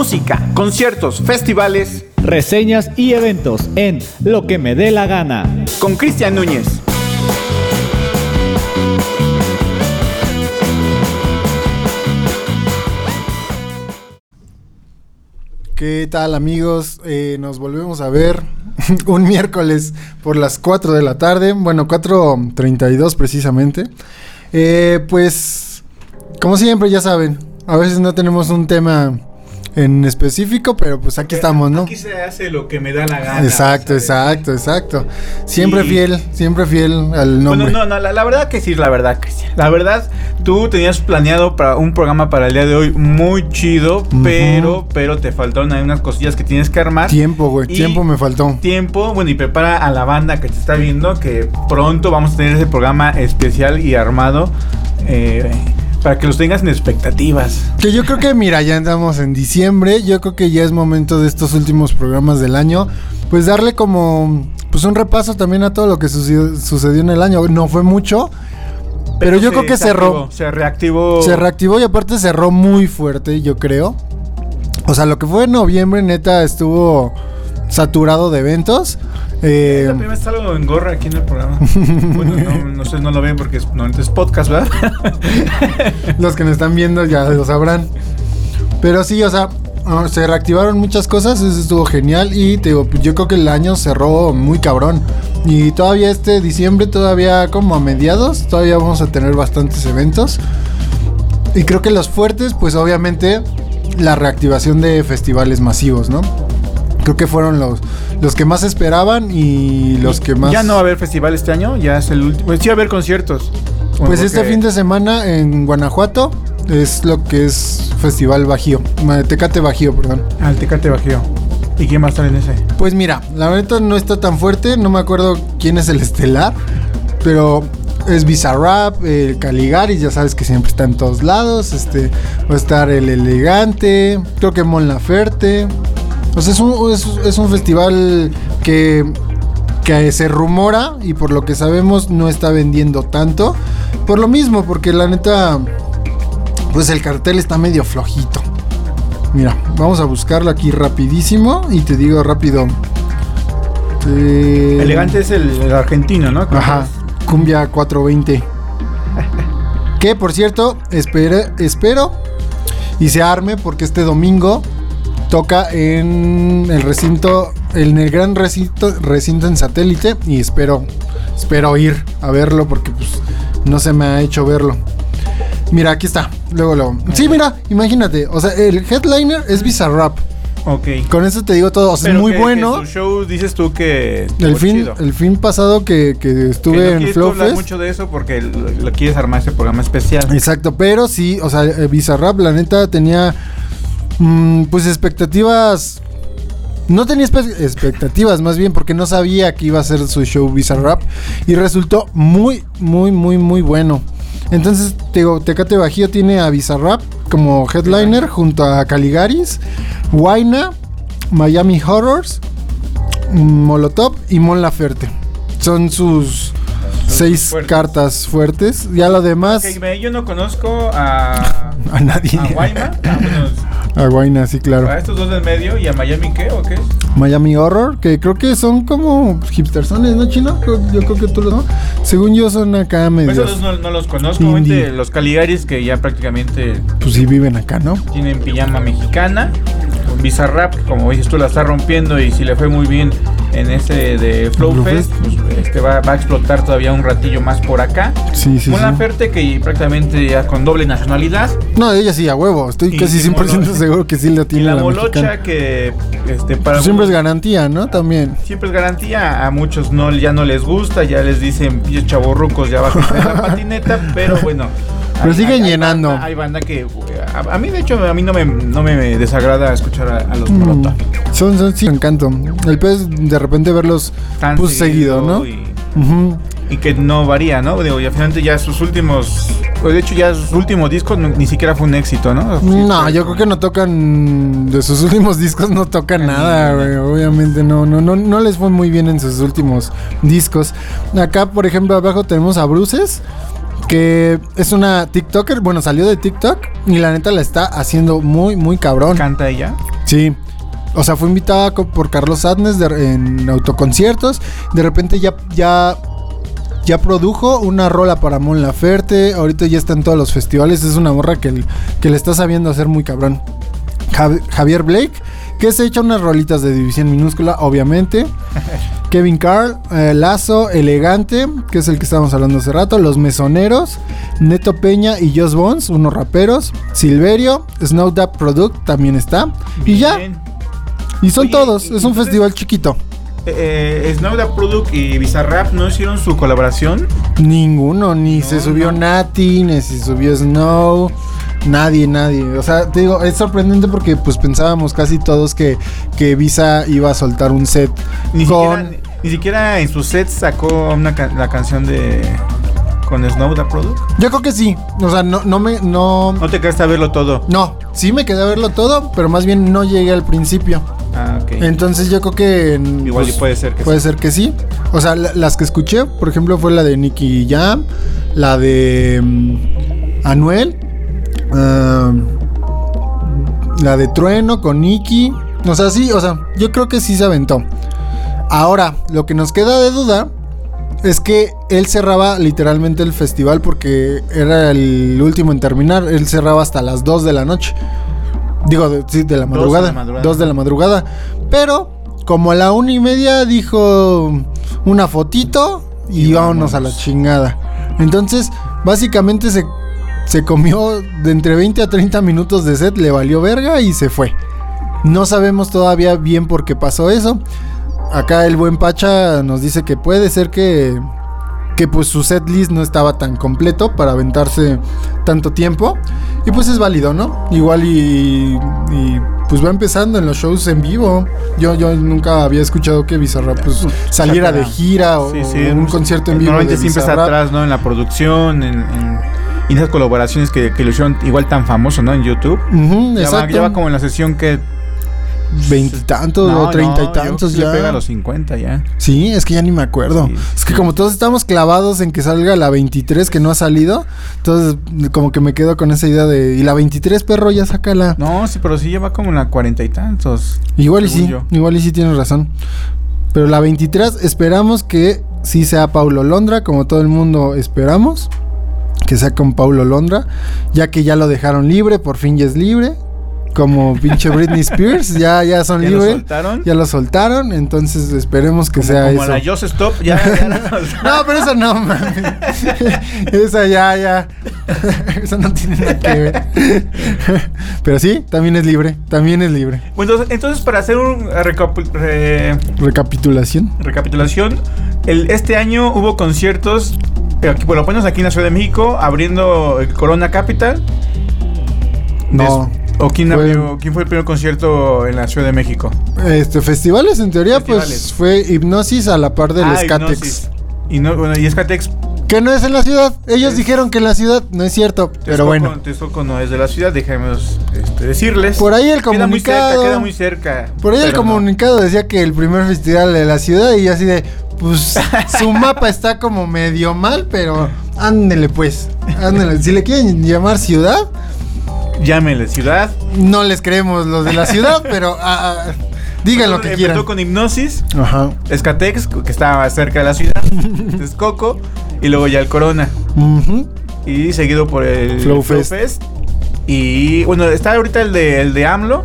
música, conciertos, festivales. Reseñas y eventos en Lo que me dé la gana. Con Cristian Núñez. ¿Qué tal amigos? Eh, nos volvemos a ver un miércoles por las 4 de la tarde, bueno 4.32 precisamente. Eh, pues como siempre ya saben, a veces no tenemos un tema en específico, pero pues aquí estamos, ¿no? Aquí se hace lo que me da la gana. Exacto, exacto, exacto. Siempre fiel, siempre fiel al nombre. Bueno, no, no, la, verdad que sí, la verdad que sí. La verdad, tú tenías planeado para un programa para el día de hoy muy chido, pero, pero te faltaron hay unas cosillas que tienes que armar. Tiempo, güey, tiempo me faltó. Tiempo, bueno, y prepara a la banda que te está viendo que pronto vamos a tener ese programa especial y armado. Eh, para que los tengas en expectativas. Que yo creo que, mira, ya andamos en diciembre. Yo creo que ya es momento de estos últimos programas del año. Pues darle como. Pues un repaso también a todo lo que sucedió, en el año. No fue mucho. Pero, yo creo que cerró. se reactivó. Se reactivó y aparte cerró muy fuerte, yo creo. O sea, lo que fue en noviembre, neta, estuvo saturado de eventos. Eh, la primera salgo en gorra aquí en el programa. bueno, no, no sé, no lo ven porque es, no, es podcast, ¿verdad? Los que nos están viendo ya lo sabrán. Pero sí, o sea, ah, se reactivaron muchas cosas, eso estuvo genial y te digo, yo creo que el año cerró muy cabrón. Y todavía este diciembre, todavía como a mediados, todavía vamos a tener bastantes eventos. Y creo que los fuertes, pues obviamente la reactivación de festivales masivos, ¿no? Creo que fueron los, los que más esperaban y los que más. Ya no va a haber festival este año, ya es el último. Sí va a haber conciertos. pues este fin de semana en Guanajuato es lo que es Festival Bajío. Tecate Bajío, perdón. Ah, el Tecate Bajío. ¿Y quién más está en ese? Pues mira, la verdad no está tan fuerte, no me acuerdo quién es el estelar, pero es Bizarrap, el Caligari, ya sabes que siempre está en todos lados, este va a estar el Elegante, creo que Mon Laferte, sea, es un, es, un festival que, que se rumora y por lo que sabemos no está vendiendo tanto. Por lo mismo, porque la neta, pues el cartel está medio flojito. Mira, vamos a buscarlo aquí rapidísimo y te digo rápido. Eh, Elegante es el, argentino, ¿no? Ajá, Cumbia 420. que por cierto, espero, espero y se arme porque este domingo toca en el recinto, en el gran recinto, recinto en satélite y espero, espero ir a verlo porque pues no se me ha hecho verlo. Mira, aquí está. Luego lo. Sí, mira, imagínate. O sea, el headliner es Bizarrap. Ok. Con eso te digo todo. O sea, es muy bueno. Que show dices tú que. El fin, el fin pasado que, que estuve en Flow Fest. mucho de eso porque lo, quieres armar ese programa especial. Exacto, pero sí, o sea, Bizarrap, la neta, tenía Mm, pues expectativas. No tenía expectativas, más bien porque no sabía que iba a ser su show Bizarrap. Y resultó muy, muy, muy, muy bueno. Entonces, te digo, Tecate Bajío tiene a Bizarrap como headliner junto a Caligaris, Waina, Miami Horrors, Molotov y Mon Laferte. Son sus seis cartas fuertes. Ya lo demás. yo no conozco a. a nadie. A Waina. A Guayna, sí, claro. ¿A estos dos del medio? ¿Y a Miami qué o qué? Miami Horror, que creo que son como hipstersones, ¿no, Chino? Yo creo que tú los no. Según yo son acá medio. Pues esos no, no, los conozco, los Caligaris que ya prácticamente. Pues sí viven acá, ¿no? Tienen pijama mexicana. Bizarrap, como dices tú, la está rompiendo y si le fue muy bien en ese de Flow Fest, pues este va, a explotar todavía un ratillo más por acá. Sí, sí. Una Ferte que prácticamente ya con doble nacionalidad. No, ella sí, a huevo. Estoy casi 100% seguro que sí la tiene. Y la, molocha que este, para. Pues siempre es garantía, ¿no? También. Siempre es garantía. A muchos no, ya no les gusta, ya les dicen chavorrucos ya bajo la patineta, pero bueno. Pero siguen llenando. hay banda que. A, mí, de hecho, a mí no me, no me desagrada escuchar a, los mm, Son, son, sí, me encanto. El pez de repente verlos Tan pues, seguido, ¿no? Y, y, que no varía, ¿no? Digo, y al final ya sus últimos. Pues de hecho, ya sus últimos discos ni siquiera fue un éxito, ¿no? No, yo creo que no tocan. De sus últimos discos no tocan nada, güey. Obviamente no, no, no, no les fue muy bien en sus últimos discos. Acá, por ejemplo, abajo tenemos a Bruces que es una TikToker, bueno, salió de TikTok y la neta la está haciendo muy, muy cabrón. ¿Canta ella? Sí. O sea, fue invitada por Carlos Adnes de- en autoconciertos. De repente ya, ya, ya produjo una rola para Mon Laferte. Ahorita ya está en todos los festivales. Es una morra que, que le está sabiendo hacer muy cabrón. Jav- Javier Blake, que se echa unas rolitas de división minúscula, obviamente. Kevin Carl, eh, Lazo, Elegante, que es el que estábamos hablando hace rato. Los Mesoneros, Neto Peña y Joss Bones, unos raperos. Silverio, Snowdap Product también está. Y ya. Y son Oye, todos, y- es un entonces- festival chiquito. Eh, eh, Snowda Product y Bizarrap no hicieron su colaboración. Ninguno, ni No, se subió no. Nati, ni se subió Snow. Nadie, nadie. O sea, te digo, es sorprendente porque pues pensábamos casi todos que, que Visa iba a soltar un set Ni, con... siquiera, ni siquiera en su set sacó una la canción de con Snowda Product. Yo creo que sí. O sea, no, no me... No, No te quedaste a verlo todo. no, sí me quedé a verlo todo, pero más bien no llegué al principio. Ah, ok. Entonces yo creo que... Igual pues, puede ser que Puede sí. ser que sí. O sea, la- las que escuché, por ejemplo, fue la de Nicky Jam, la de mm, Anuel, la de Trueno con Nicky. O sea, sí, o sea, yo creo que sí se aventó. Ahora, lo que nos queda de duda es que él cerraba literalmente el festival porque era el último en terminar. Él cerraba hasta las 2 de la noche. Digo, de, sí, de la madrugada. madrugada. 2 de la madrugada. Pero, como a la una y media dijo una fotito y, Y vámonos a la chingada. Entonces, básicamente se, se comió de entre 20 a 30 minutos de set, le valió verga y se fue. No sabemos todavía bien por qué pasó eso. Acá el buen Pacha nos dice que puede ser que, que pues su set list no estaba tan completo para aventarse tanto tiempo. Y pues es válido, ¿no? Igual y, y, pues va empezando en los shows en vivo. Yo, yo nunca había escuchado que Bizarrap pues, saliera de gira o, Sí, sí, o un concierto en vivo. Normalmente de siempre está atrás, ¿no? En la producción, en, en- y esas colaboraciones que, que lo hicieron igual tan famoso, ¿no? En YouTube. Ujú, Ya va, exacto. ya va como en la sesión que... Veintitantos No, o treinta no, y tantos ya. le pega a los 50 ya. Sí, es que ya ni me acuerdo. Sí, es que sí. como todos estamos clavados en que salga la 23 que no ha salido, entonces como que me quedo con esa idea de... Y la 23, perro, ya sácala. No, sí, pero sí lleva como en la cuarenta y tantos. igual y sí, yo. igual y sí tienes razón. Pero la 23 esperamos que sí sea Paulo Londra, como todo el mundo esperamos. Que sea con Paulo Londra, ya que ya lo dejaron libre, por fin ya es libre. Como pinche Britney Spears, ya, ya son ¿Ya lo libres. soltaron? Ya lo soltaron, entonces esperemos que como, sea como eso. la Just Stop, ya, ya la. No, pero esa no, mames. Esa ya, ya. Esa no tiene nada que ver. Pero sí, también es libre. También es libre. Bueno, entonces, entonces, para hacer un re- Recapitulación. recapitulación, el, este año hubo conciertos, aquí, por lo menos aquí en la Ciudad de México, abriendo el Corona Capital. No. Des- ¿O quién, Fue- abrió- quién fue el primer concierto en la Ciudad de México? Este, festivales, en teoría, pues Festivales. fue hipnosis a la par del Ah, Skatex. Y, no, bueno, y Skatex. Que no es en la ciudad. Ellos Es- dijeron que en la ciudad no es cierto. Pero Texcoco- bueno. Texcoco no es de la ciudad, dejemos este, decirles. Por ahí el Queda muy cerca, comunicado. queda muy cerca. Por ahí el pero no. comunicado decía que el primer festival de la ciudad y así de, pues su mapa está como medio mal, pero ándele pues, ándele. Si le quieren llamar ciudad, Llámenle ciudad. no les creemos los de la ciudad, pero ah, ah, digan lo que Empezó quieran. con Hipnosis, Ajá. Escatex, que estaba cerca de la ciudad, Texcoco, y luego ya el Corona. Ujú. Y seguido por el Flow Fest. Y bueno, está ahorita el de, el de AMLO.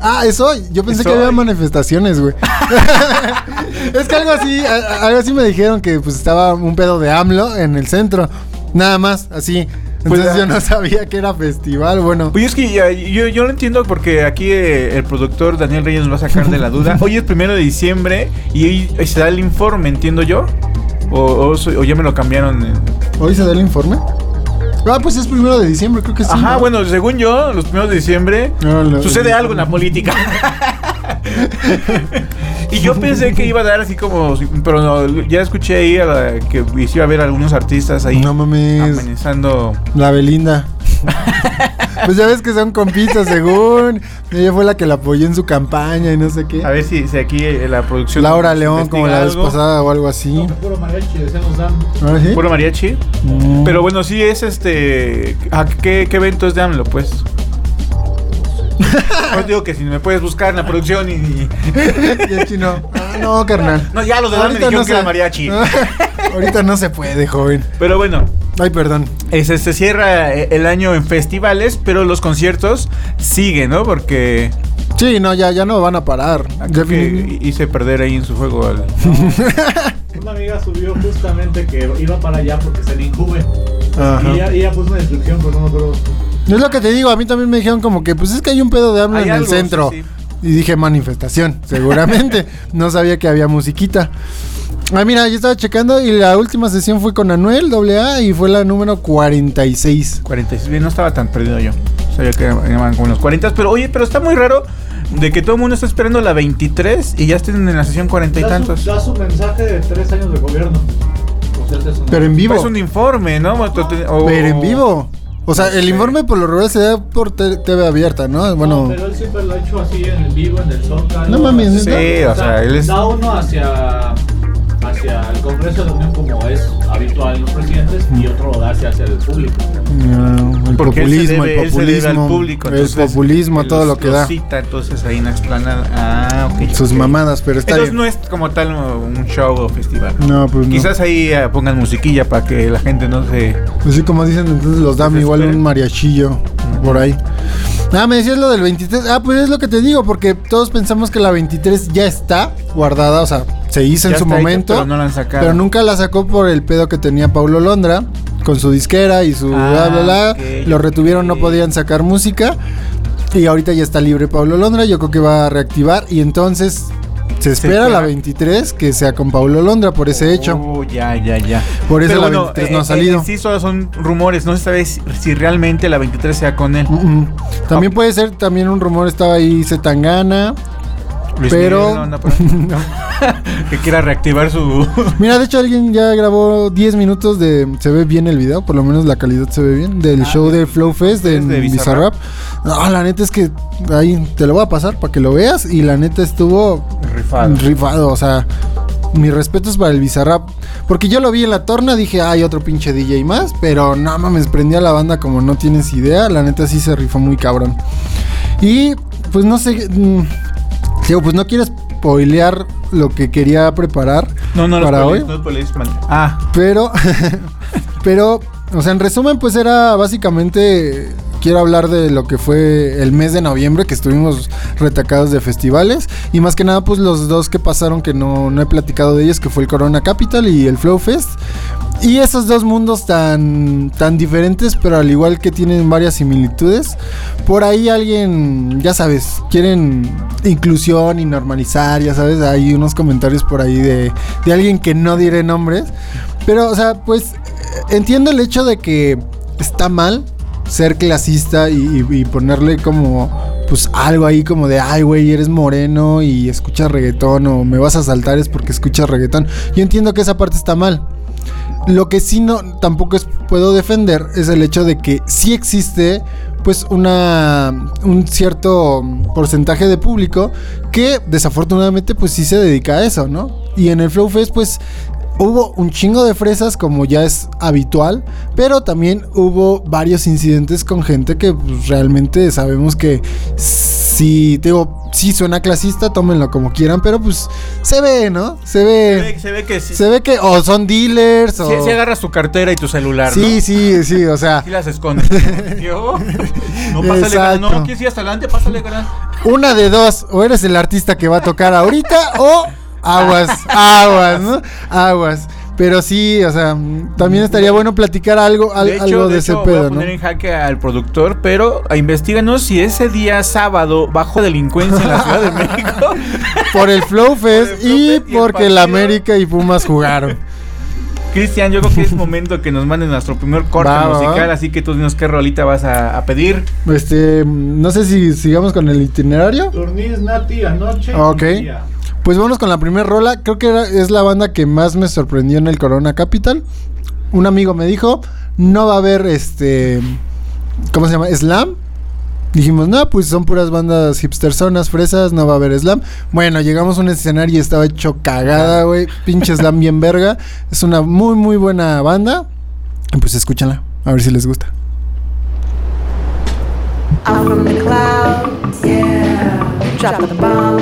Ah, eso, yo pensé Es que había hoy. manifestaciones, güey. es que algo así, a- a- algo así me dijeron que pues estaba un pedo de AMLO en el centro. Nada más, así. Pues, Entonces ah. yo no sabía que era festival, bueno. Pues es que ya- yo, yo lo entiendo porque aquí eh, el productor Daniel Reyes nos va a sacar de la duda. Hoy es primero de diciembre y hoy, se da el informe, entiendo yo. O, o ya me lo cambiaron. en- ¿Hoy se da el informe? Ah, pues es primero de diciembre, creo que sí. Ajá, ¿no? bueno, según yo, los primeros de diciembre No, lo- sucede algo en la política. y yo pensé que iba a dar así como, pero no, ya escuché ahí a la- que iba a haber algunos artistas ahí No mames. amenazando. La Belinda. Pues ya ves que son compitas, según. Ella fue la que la apoyó en su campaña y no sé qué. A ver si, si aquí eh, la producción. Laura León, como la vez algo. pasada o algo así. Puro mariachi, Dan. ¿Ah, sí? Puro mariachi. Mm. Pero bueno, sí es este. ¿A qué, qué evento es de AMLO, pues? Yo digo que si me puedes buscar en la producción y. y- Y el chino. Ah, no, carnal. No, ya los de Dan me dijeron que era mariachi. Ahorita no se puede, joven. Pero bueno, Ay, perdón. ese, se cierra eh, el año en festivales, pero los conciertos siguen, ¿no? Porque Sí, no, ya, ya no van a parar. creo que hice perder ahí en su juego al. Una amiga subió justamente que iba para allá porque se le incube. Ajá. Y ella, ella puso una descripción, pero no me acuerdo. Es lo que te digo, a mí también me dijeron como que pues es que hay un pedo de hambre Hay en el algo, centro. sí, sí. Y dije manifestación, seguramente. no sabía que había musiquita. Ah, mira, yo estaba checando y la última sesión fue con Anuel AA y fue la número 46. 46, no estaba tan perdido yo. Sabía que eran como los 40, pero oye, pero está muy raro de que todo el mundo está esperando la 23 y ya estén en la sesión 40 y Da su, tantos. da su mensaje de tres años de gobierno. Este es un- Pero en vivo. Es un informe, ¿no? O- Pero en vivo. O sea, No el informe por lo regular se da por TV abierta, ¿no? No, Bueno, pero él siempre lo ha hecho así en el vivo, en el Zócalo. No mames, Sí, o sea, él es. Da uno hacia, hacia el Congreso de la Unión como es habitual en los presidentes y otro lo da hacia, el público. no, el Porque él se populismo, debe- el populismo. al público, el entonces, populismo, él todo los- lo que da. cita entonces ahí en la explanada. Ah, ok. Sus mamadas, pero está Entonces bien. no es como tal un show o festival. No, pues no. Quizás ahí eh, pongan musiquilla para que la gente no se. Pues sí, como dicen, entonces los dan igual un mariachillo por ahí. Ah, me decías lo del 23. Ah, pues es lo que te digo, porque todos pensamos que la 23 ya está guardada, o sea, se hizo Ya en su momento. pero no la han sacado. pero nunca la sacó por el pedo que tenía Paulo Londra con su disquera y su Ah, bla bla bla. Lo retuvieron, no podían sacar música. Y ahorita ya está libre Paulo Londra, yo creo que va a reactivar. Y entonces se espera la 23 que sea con Paulo Londra por ese hecho. Oh, ya, ya, ya. Por eso Pero la bueno, 23 eh, no ha eh, salido. sí, solo son rumores. No se sabe si, si realmente la 23 sea con él. También puede ser, también un rumor estaba ahí Zetangana. Luis Pero- Miguel no ahí. que quiera reactivar su. Mira, de hecho alguien ya grabó 10 minutos de... Se ve bien el video, por lo menos la calidad se ve bien. Del show de Flow Fest de, de Bizarrap. No, la neta es que ahí te lo voy a pasar para que lo veas. Y la neta estuvo Rifado. rifado. O sea, mis respetos para el Bizarrap. Porque yo lo vi en la torna, dije, hay otro pinche DJ más. Pero no mames, prendía la banda como no tienes idea. La neta sí se rifó muy cabrón. Y pues no sé... Digo, pues no quiero spoilear lo que quería preparar No, no, para los hoy. no. Ah, Pero, pero, o sea, en resumen, pues era básicamente. Quiero hablar de lo que fue el mes de noviembre, que estuvimos retacados de festivales. Y más que nada, pues los dos que pasaron, que no, no he platicado de ellos, que fue el Corona Capital y el Flow Fest. Y esos dos mundos tan, tan diferentes, pero al igual que tienen varias similitudes. Por ahí alguien, ya sabes, quieren inclusión y normalizar, ya sabes, hay unos comentarios por ahí de, de alguien que no diré nombres. Pero, o sea, pues entiendo el hecho de que está mal ser clasista y, ponerle como, pues algo ahí como de, ay, güey, eres moreno y escuchas reggaetón o me vas a saltar es porque escuchas reggaetón. Yo entiendo que esa parte está mal. Lo que sí no tampoco es, puedo defender es el hecho de que sí existe pues una un cierto porcentaje de público que desafortunadamente pues sí se dedica a eso, ¿no? Y en el Flow Fest pues hubo un chingo de fresas como ya es habitual, pero también hubo varios incidentes con gente que pues, realmente sabemos que si te digo, sí suena clasista, tómenlo como quieran, pero pues se ve, ¿no? Se se ve se ve que sí. se ve que o son dealers o Si, si agarras tu cartera y tu celular, Sí, ¿no? sí, sí, o sea, Sí las escondes. Yo, no, pásale, Exacto. no, quieres ir hasta adelante, pásale, gran. una de dos, o eres el artista que va a tocar ahorita o aguas, aguas, ¿no? Aguas. Pero sí, o sea, también estaría bueno platicar algo, al- de hecho, algo de, de ese hecho, voy pedo, a ¿no? poner en jaque al productor, pero a investiganos si ese día sábado bajo delincuencia en la Ciudad de México. Por el Flow Fest Por el Flow y Fest y el porque el partido. América y Pumas jugaron. Cristian, yo creo que es momento que nos manden nuestro primer corte Va, musical, va. así que tú dinos qué rolita vas a, a pedir. Este, no sé si sigamos con el itinerario. Turnis Nati anoche. Ok. día. Pues vamos con la primera rola. Creo que era- es la banda que más me sorprendió en el Corona Capital. Un amigo me dijo, no va a haber este, ¿cómo se llama? Slam. Dijimos, no, pues son puras bandas hipstersonas, fresas, no va a haber slam. Bueno, llegamos a un escenario y estaba hecho cagada, güey. Pinche slam bien verga. Es una muy, muy buena banda. Y pues escúchanla, a ver si les gusta. I'm from the clouds, yeah. Drop the bomb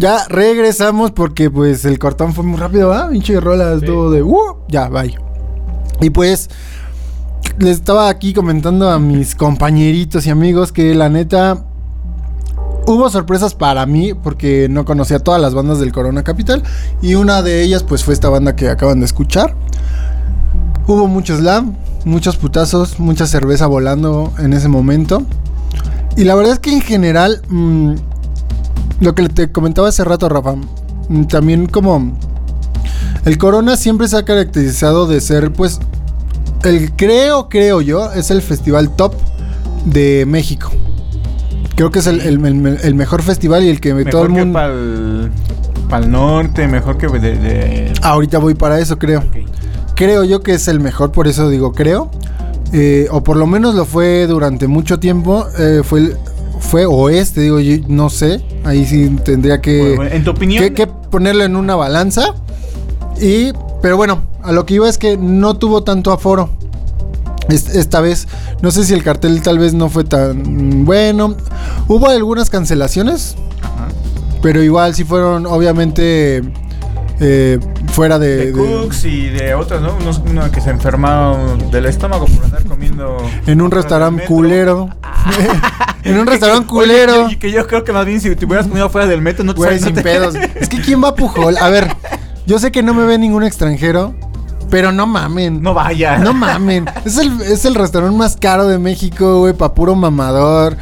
Ya regresamos porque pues el cortón fue muy rápido, ¿ah? Pinche rolas, todo de... "Uh", ya, bye. Y pues les estaba aquí comentando a mis compañeritos y amigos que la neta hubo sorpresas para mí porque no conocía todas las bandas del Corona Capital y una de ellas pues fue esta banda que acaban de escuchar. Hubo mucho slam, muchos putazos, mucha cerveza volando en ese momento. Y la verdad es que en general, mm, lo que te comentaba hace rato, Rafa, mm, también como el Corona siempre se ha caracterizado de ser, pues, el creo, creo yo, es el festival top de México. Creo que es el, el- el- el mejor festival y el que todo el mundo... para el norte, mejor que de... de- Ahorita voy para eso, creo. Creo yo que es el mejor, por eso digo creo. Eh, o por lo menos lo fue durante mucho tiempo. eh, fue, el- fue o es, te digo, yo no sé. Ahí sí tendría que, Bueno, en tu opinión... que, que ponerlo en una balanza. Y, pero bueno, a lo que iba es que no tuvo tanto aforo. Es- Esta vez, no sé si el cartel tal vez no fue tan bueno. Hubo algunas cancelaciones, Ajá. pero igual sí fueron, obviamente, eh, fuera de, de de- Cooks y de otros, ¿no? Unos, uno que se enfermaron del estómago por andar comiendo... en un restaurante culero. en un restaurante Oye, culero. que, que yo creo que más bien si te hubieras comido fuera del metro no te Güey, sin te- pedos. Es que ¿quién va a Pujol? A ver, yo sé que no me ve ningún extranjero, pero no mamen. No vaya. No mamen. Es el, es el restaurante más caro de México, güey, pa' puro mamador.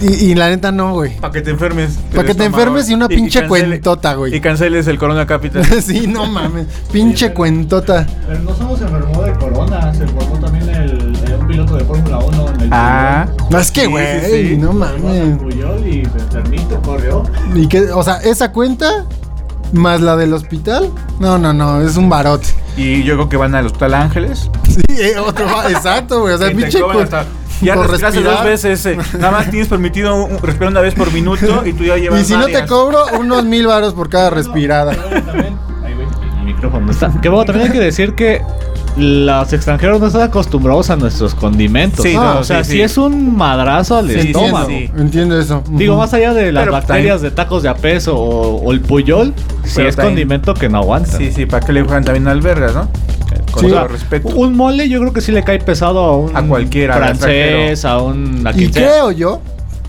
Y, y la neta no, güey. Para que te enfermes. Pa' del que te enfermes y una pinche cancele- cuentota, güey. Y canceles el Corona Capital. sí, no mames. Pinche cuentota. Pero no solo se enfermó de corona, se enfermó también el, piloto de Fórmula 1 en el ah. No, es que, Sí, güey, sí, sí. no Puyol. Ibas al mames. Puyol y enfermito, corrió. Y que, o sea, esa cuenta más la del hospital. No, no, no, es un barote. Y yo creo que van al Hospital Ángeles. Sí, eh, otro, exacto, güey. O sea, pinche Ya respiraste dos veces. eh. Nada más tienes permitido un- respirar una vez por minuto y tú ya llevas Y si no te varias. cobro, unos mil varos por cada respirada. Ahí ve, el micrófono Está- Que bueno, también hay que decir que los extranjeros no están acostumbrados a nuestros condimentos. Sí, no, o sea, sí, es un madrazo al Sí, estómago. sí, Entiendo eso. Digo, más allá de las Pero bacterias también- de tacos de apeso o, o el puyol, si Pero es también- condimento que no aguanta. Sí, sí, para que le juegan también albergas, ¿no? Con Sí. todo respeto. Un mole yo creo que sí le cae pesado a un A cualquiera, francés, a un a Y quien sea. creo yo,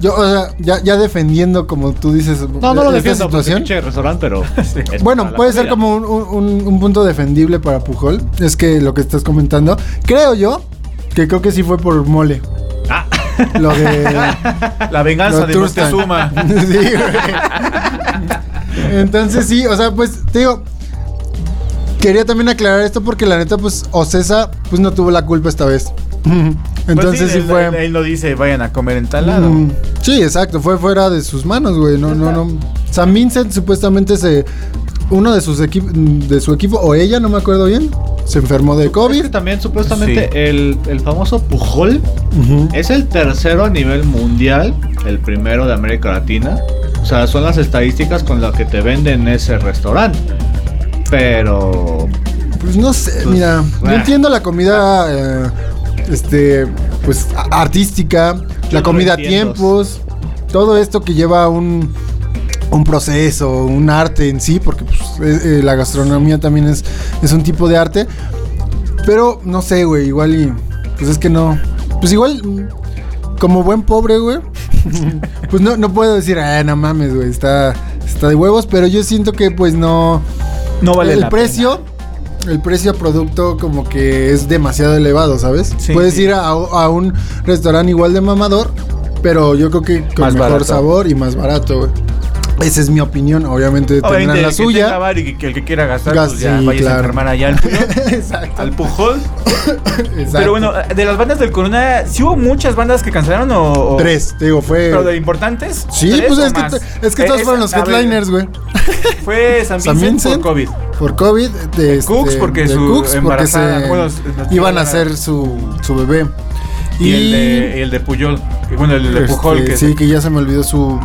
yo, o sea, ya, ya defendiendo, como tú dices, No, no lo defiendo porque situación. pinche restaurante, pero es Bueno, puede ser como un, un- un- un punto defendible para Pujol. Es que lo que estás comentando, creo yo, que creo que sí fue por mole. Ah. Lo de. La venganza de. Moctezuma. sí, güey. Entonces sí, o sea, pues te digo. Quería también aclarar esto porque la neta, pues, Ocesa, pues no tuvo la culpa esta vez. Entonces Pues sí, él, fue. Él, él no dice vayan a comer entalado. Mm, sí, exacto, fue fuera de sus manos, güey. No, no, no. San Vincent supuestamente se. Uno de sus equipos. De su equipo, o ella, no me acuerdo bien. Se enfermó de Es COVID. que también supuestamente Sí. el, el famoso Pujol es el tercero a nivel mundial, el primero de América Latina. O sea, son las estadísticas con las que te venden ese restaurante. Pero Pues no sé, Pues, mira. Yo ah. entiendo la comida. eh, este. Pues artística. Yo la no comida a tiempos. Todo esto que lleva un. Un proceso, un arte en sí, porque pues, eh, eh, la gastronomía también es, es un tipo de arte. Pero no sé, güey, igual y. Pues es que no. Pues igual, mm, como buen pobre, güey. pues no, no puedo decir, ah, no mames, güey, está, está de huevos. Pero yo siento que, pues no. No vale el la precio. El precio producto como que es demasiado elevado, ¿sabes? Sí, Puedes sí. ir a, a un restaurante igual de mamador, pero yo creo que con Más mejor barato. sabor y más barato, güey. Esa es mi opinión. Obviamente pena. tendrán Obviamente, la el que tenga suya. bar y que, el que quiera gastar, Gas- pues ya sí, vaya claro. a enfermar allá al, Exacto. al Pujol. exacto. Pero bueno, de las bandas del Corona, ¿sí hubo muchas bandas que cancelaron o...? o- Tres, te digo, fue. ¿Pero de importantes? Sí, ¿Tres pues es que, es que Eh, todos fueron los headliners, güey. Fue San San Vincent, por COVID. Por COVID. De, Cooks, este, porque de su Cooks, porque embarazada- se bueno, iban a hacer su, su bebé. Y, el, de, el de Puyol. Bueno, el de este, Pujol. Que sí, que ya se me olvidó su.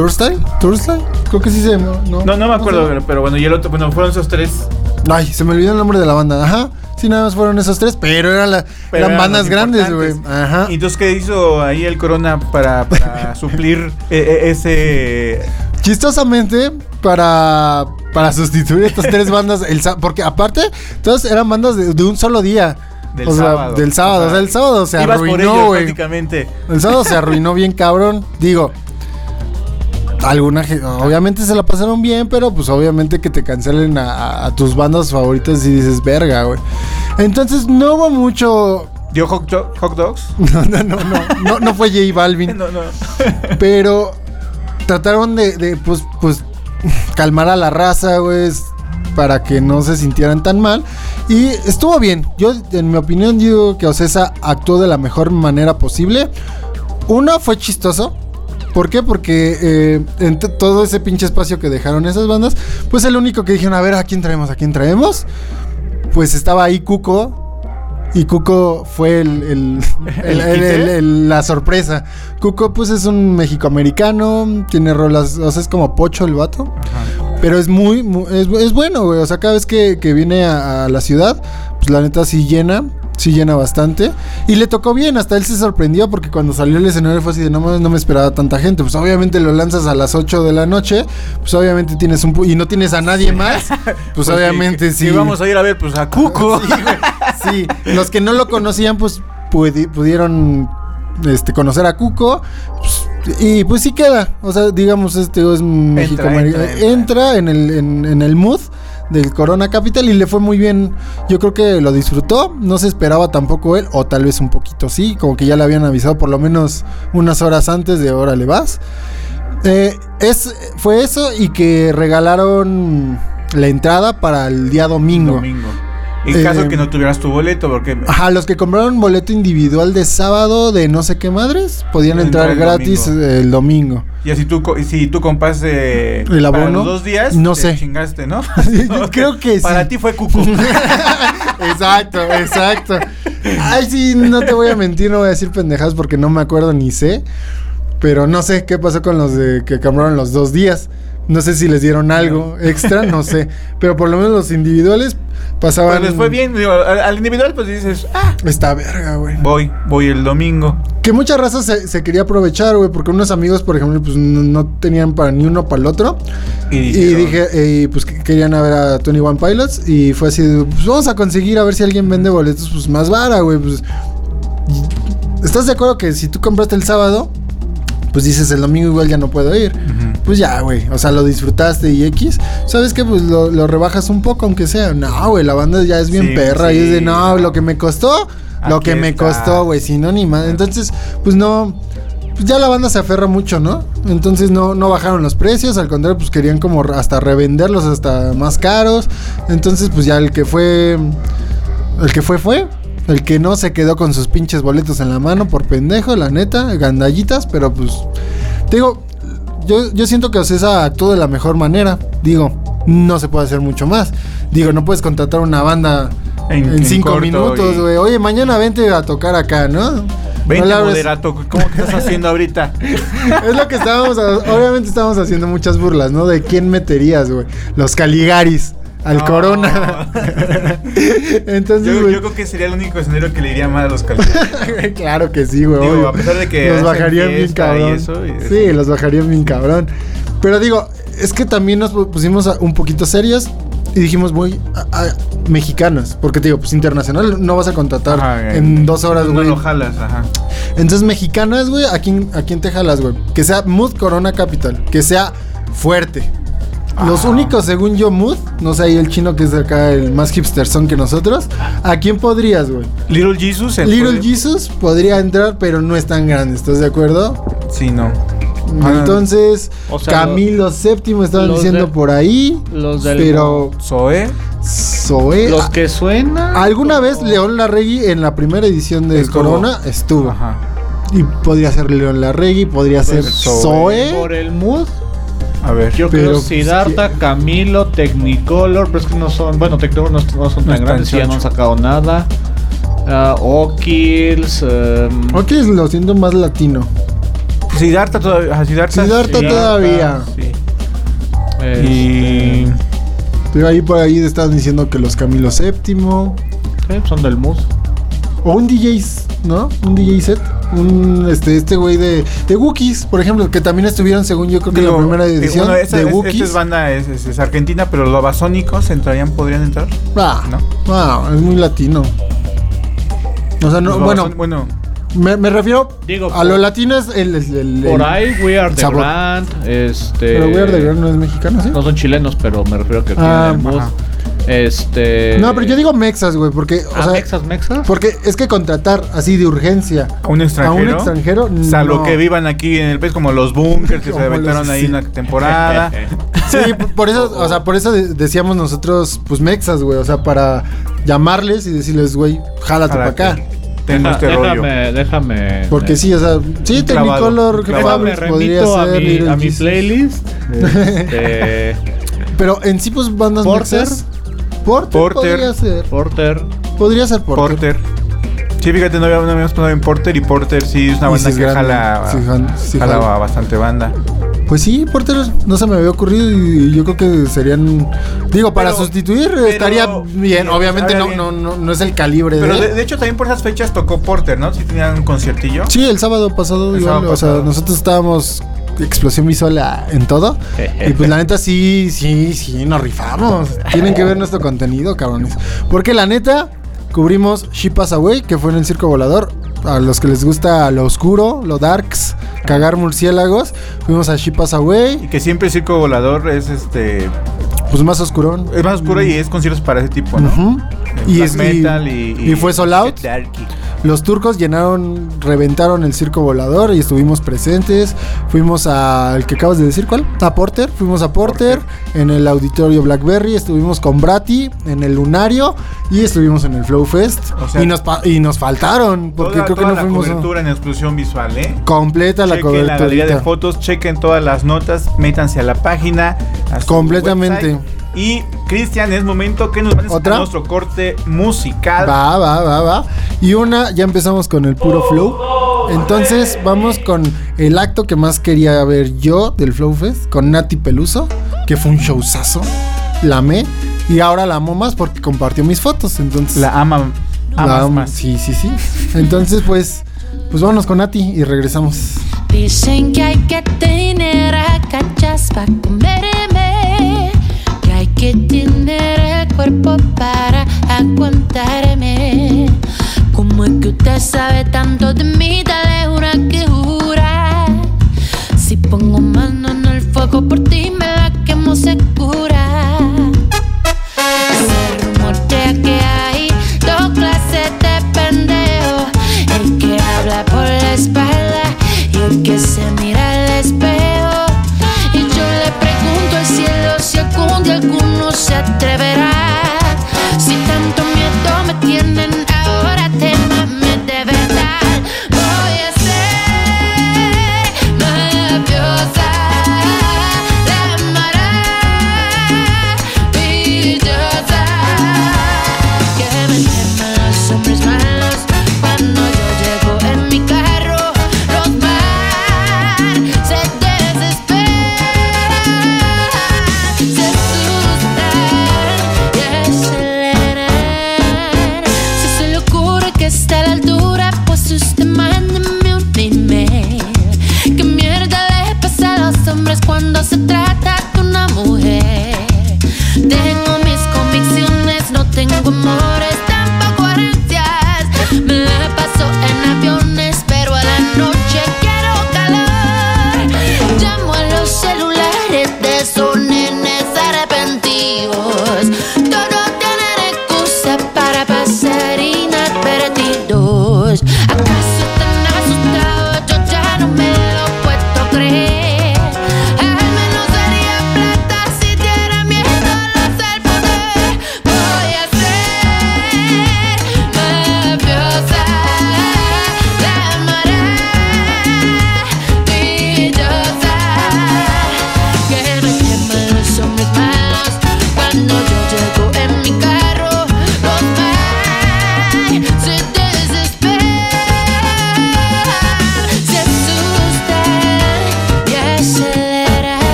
¿Tourstyle? ¿Tourstyle? Creo que sí se llama. No, No, no me acuerdo, pero, pero bueno, y el otro, bueno, fueron esos tres. Ay, se me olvidó el nombre de la banda. Ajá. Sí, nada más fueron esos tres, pero era la, pero eran bandas grandes, güey. Ajá. Y entonces, ¿qué hizo ahí el Corona para, para suplir eh, eh, ese. Chistosamente, para, para sustituir estas tres bandas, el, porque aparte, todas eran bandas de, de un solo día. Del o sea, sábado. Del sábado. O sea, el sábado se arruinó, güey. El sábado se arruinó bien cabrón. Digo, alguna obviamente se la pasaron bien, pero pues obviamente que te cancelen a, tus bandas favoritas y dices, verga, güey. Entonces no hubo mucho... ¿Dio hot, dog- hot dogs? No, no, no, no, no, no fue J Balvin. No, no. Pero trataron de, de, pues, pues, calmar a la raza, güey, para que no se sintieran tan mal. Y estuvo bien. Yo, en mi opinión, digo que Ocesa actuó de la mejor manera posible. Uno fue chistoso. ¿Por qué? Porque eh, en todo ese pinche espacio que dejaron esas bandas, pues el único que dijeron, a ver, ¿a quién traemos? ¿A quién traemos? Pues estaba ahí Cuco. Y Cuco fue el, el- el- la sorpresa. Cuco, pues es un mexicoamericano, tiene rolas, o sea, es como pocho el vato. Pero es muy, mu- es, es bueno, güey. O sea, cada vez que, que viene a, a la ciudad, pues la neta sí llena, sí llena bastante. Y le tocó bien, hasta él se sorprendió porque cuando salió el escenario fue así de no, no me esperaba tanta gente. Pues obviamente lo lanzas a las 8 de la noche, pues obviamente tienes un... y no tienes a nadie más, pues, Pues obviamente sí. Y vamos a ir a ver, pues, a Cuco. Sí, los que no lo conocían, pues pudi- pudieron este, conocer a Cuco. pues, y pues sí queda. O sea, digamos, este es México entra, entra, entra. en, el, en, en el mood del Corona Capital y le fue muy bien. Yo creo que lo disfrutó. No se esperaba tampoco él, o tal vez un poquito sí, como que ya le habían avisado por lo menos unas horas antes de ahora le vas. Eh, es, fue eso y que regalaron la entrada para el día domingo. Domingo. En Eh, caso que no tuvieras tu boleto, porque Ajá, los que compraron boleto individual de sábado de no sé qué madres podían Entrar entrar el gratis domingo. eh, el domingo. y así tú, si tú compraste ¿El para abono? los dos días, No te sé. chingaste, ¿no? Creo que sí. Para ti fue cucu. exacto, exacto. Ay, sí, no te voy a mentir, no voy a decir pendejadas porque no me acuerdo ni sé. Pero no sé qué pasó con los de que compraron los dos días. No sé si les dieron algo extra, no sé. Pero por lo menos los individuales pasaban. Pues les fue bien, digo, al, al individual pues dices, ah, Esta verga, güey. voy, voy el domingo. Que mucha raza se, se quería aprovechar, güey, porque unos amigos, por ejemplo, pues no, no tenían para ni uno para el otro. Y, dije, eh, pues que querían a ver a 21 Pilots. Y fue así, pues vamos a conseguir a ver si alguien vende boletos, pues más vara, güey. Pues, ¿Estás de acuerdo que si tú compraste el sábado, pues dices el domingo igual ya no puedo ir? Pues ya, güey. O sea, lo disfrutaste y X. ¿Sabes qué? Pues lo, lo rebajas un poco, aunque sea. No, güey, la banda ya es bien Sí, perra. y es de, no, lo que me costó, lo que me costó, güey. Si no, ni más. Entonces, pues no. Pues ya la banda se aferra mucho, ¿no? Entonces no, no bajaron los precios. Al contrario, pues querían como hasta revenderlos hasta más caros. Entonces, pues ya el que fue. El que fue, fue. El que no se quedó con sus pinches boletos en la mano por pendejo, la neta, gandallitas, pero pues. Te digo, yo, yo siento que Ocesa actuó de la mejor manera. Digo, no se puede hacer mucho más. Digo, no puedes contratar una banda En- cinco minutos, y- güey. Oye, mañana vente a tocar acá, ¿no? Vente, No moderato, ¿cómo que estás haciendo ahorita? Es lo que estábamos, obviamente estábamos haciendo muchas burlas, ¿no? De quién meterías, güey. Los Caligaris al No. Corona. Entonces, Yo, creo que sería el único escenario que le iría mal a los calculares. claro que sí, güey. Digo, a pesar de que los bajarían bien y cabrón. eso, y- sí, los bajarían bien cabrón. Pero digo, es que también nos pusimos un poquito serios y dijimos muy a- a- mexicanas, porque te digo, pues internacional no vas a contratar Ajá, en dos horas, No güey. lo jalas, ajá. Entonces, mexicanas, güey, ¿a quién, ¿a quién te jalas, güey? Que sea Mood Corona Capital, que sea fuerte. Los Ah. únicos, según yo, Mood, no sé, ahí el chino que es de acá el más hipster son que nosotros. ¿A quién podrías, güey? Little Jesus. ¿se Little? Jesus podría entrar, pero no es tan grande, ¿estás de acuerdo? Sí, no. Ah. Entonces, O sea, Camilo VII estaban los diciendo de- por ahí. los del Pero Zoe. Zoe. Los que suenan. Alguna vez León Larregui en la primera edición de Estuvo. Corona estuvo. Ajá. Y podría ser León Larregui, podría ser. Zoe. Por el mood, A ver. yo Pero, creo pues, Siddhartha, Camilo, Technicolor, pero es que no son, bueno, Technicolor no, no son No tan están grandes, ya no han sacado nada. Ah, O'Kills, Ok, lo siento más latino. Siddhartha todavía. Siddhartha. Siddhartha sí. todavía. Sí. este, Y. Pero ahí por ahí estaban diciendo que los Camilo VII. sí, son del mood. O un DJ, ¿no? Un DJ set. Un este este güey de, de Wookiees, por ejemplo, que también estuvieron según yo creo que en la primera eh, edición bueno, esa, de es, esta Wookiees. es banda es, es- es argentina, pero los babasónicos entrarían, podrían entrar. Ah, ¿no? ah, es muy latino. O sea, no, bueno, bueno, me, me refiero Digo, a por- lo latino es el, el- el- Por el- ahí, We Are the. Grand, este... Pero We Are the Grand no es mexicano, ¿sí? No son chilenos, pero me refiero a que Ah, tienen el. Este... No, pero yo digo mexas, güey, porque, o Ah, sea, Mexas, Mexas. porque es que contratar así de urgencia a un a extranjero. un extranjero, Salvo no. que vivan aquí en el país, como los bunkers que se aventaron los- ahí sí. una temporada. Sí, por eso, o sea, por eso de- decíamos nosotros, pues mexas, güey, o sea, para llamarles y decirles, güey, jálate para acá. que Tengo Deja- este déjame, rollo. déjame... Porque sí, o sea, sí, Technicolor. Déjame podría a ser, mi, a mi playlist. Este, Pero en sí, pues bandas Porter. mexas. Porter, Porter. podría ser. Porter. Podría ser Porter. Porter. Sí, fíjate, no habíamos, no habíamos pensado en Porter y Porter sí es una banda que jala, Sí, jan- sí jala jala. bastante banda. Pues sí, Porter no se me había ocurrido y yo creo que serían. Digo, para Pero- sustituir pero- estaría bien. Obviamente no, bien. no, no, no es el calibre Pero de. de, de hecho también por esas fechas tocó Porter, ¿no? Sí tenían un conciertillo. Sí, el sábado pasado, El igual, sábado o sea, nosotros estábamos explosión visual a- en todo. y pues la neta sí, sí, sí, nos rifamos. Tienen que ver nuestro contenido, cabrones. Porque la neta, cubrimos She Pass Away, que fue en el circo volador. A los que les gusta lo oscuro, lo darks, cagar murciélagos. Fuimos a She Pass Y Away, que siempre el circo volador es este. pues más oscurón. Es más oscuro y es conciertos para ese tipo, ¿no? Y, es, y- metal y, y fue sold out. Los turcos llenaron, reventaron el circo volador y estuvimos presentes. Fuimos al que acabas de decir, ¿cuál? A Porter, fuimos a Porter, en el auditorio Blackberry, estuvimos con Brati en el Lunario y estuvimos en el Flow Fest. O sea, y, nos y nos faltaron, porque Toda- creo que toda no la fuimos. a- cobertura en exclusión visual, ¿eh? Completa la chequen la galería de cobertura. fotos, chequen todas las notas, métanse a la página. a su Completamente. website. Y Cristian, es momento que nos mandes ¿Otra? a nuestro corte musical. Va, va, va, va. Y una, ya empezamos con el puro flow. Entonces vamos con el acto que más quería ver yo del Flow Fest, con Nati Peluso, que fue un showzazo. La amé. Y ahora la amo más porque compartió mis fotos. Entonces La ama, la amo. más. Sí, sí, sí. Entonces, pues, pues vámonos con Nati y regresamos. Dicen que hay que tener cachas para comerme, sabe tanto de mí?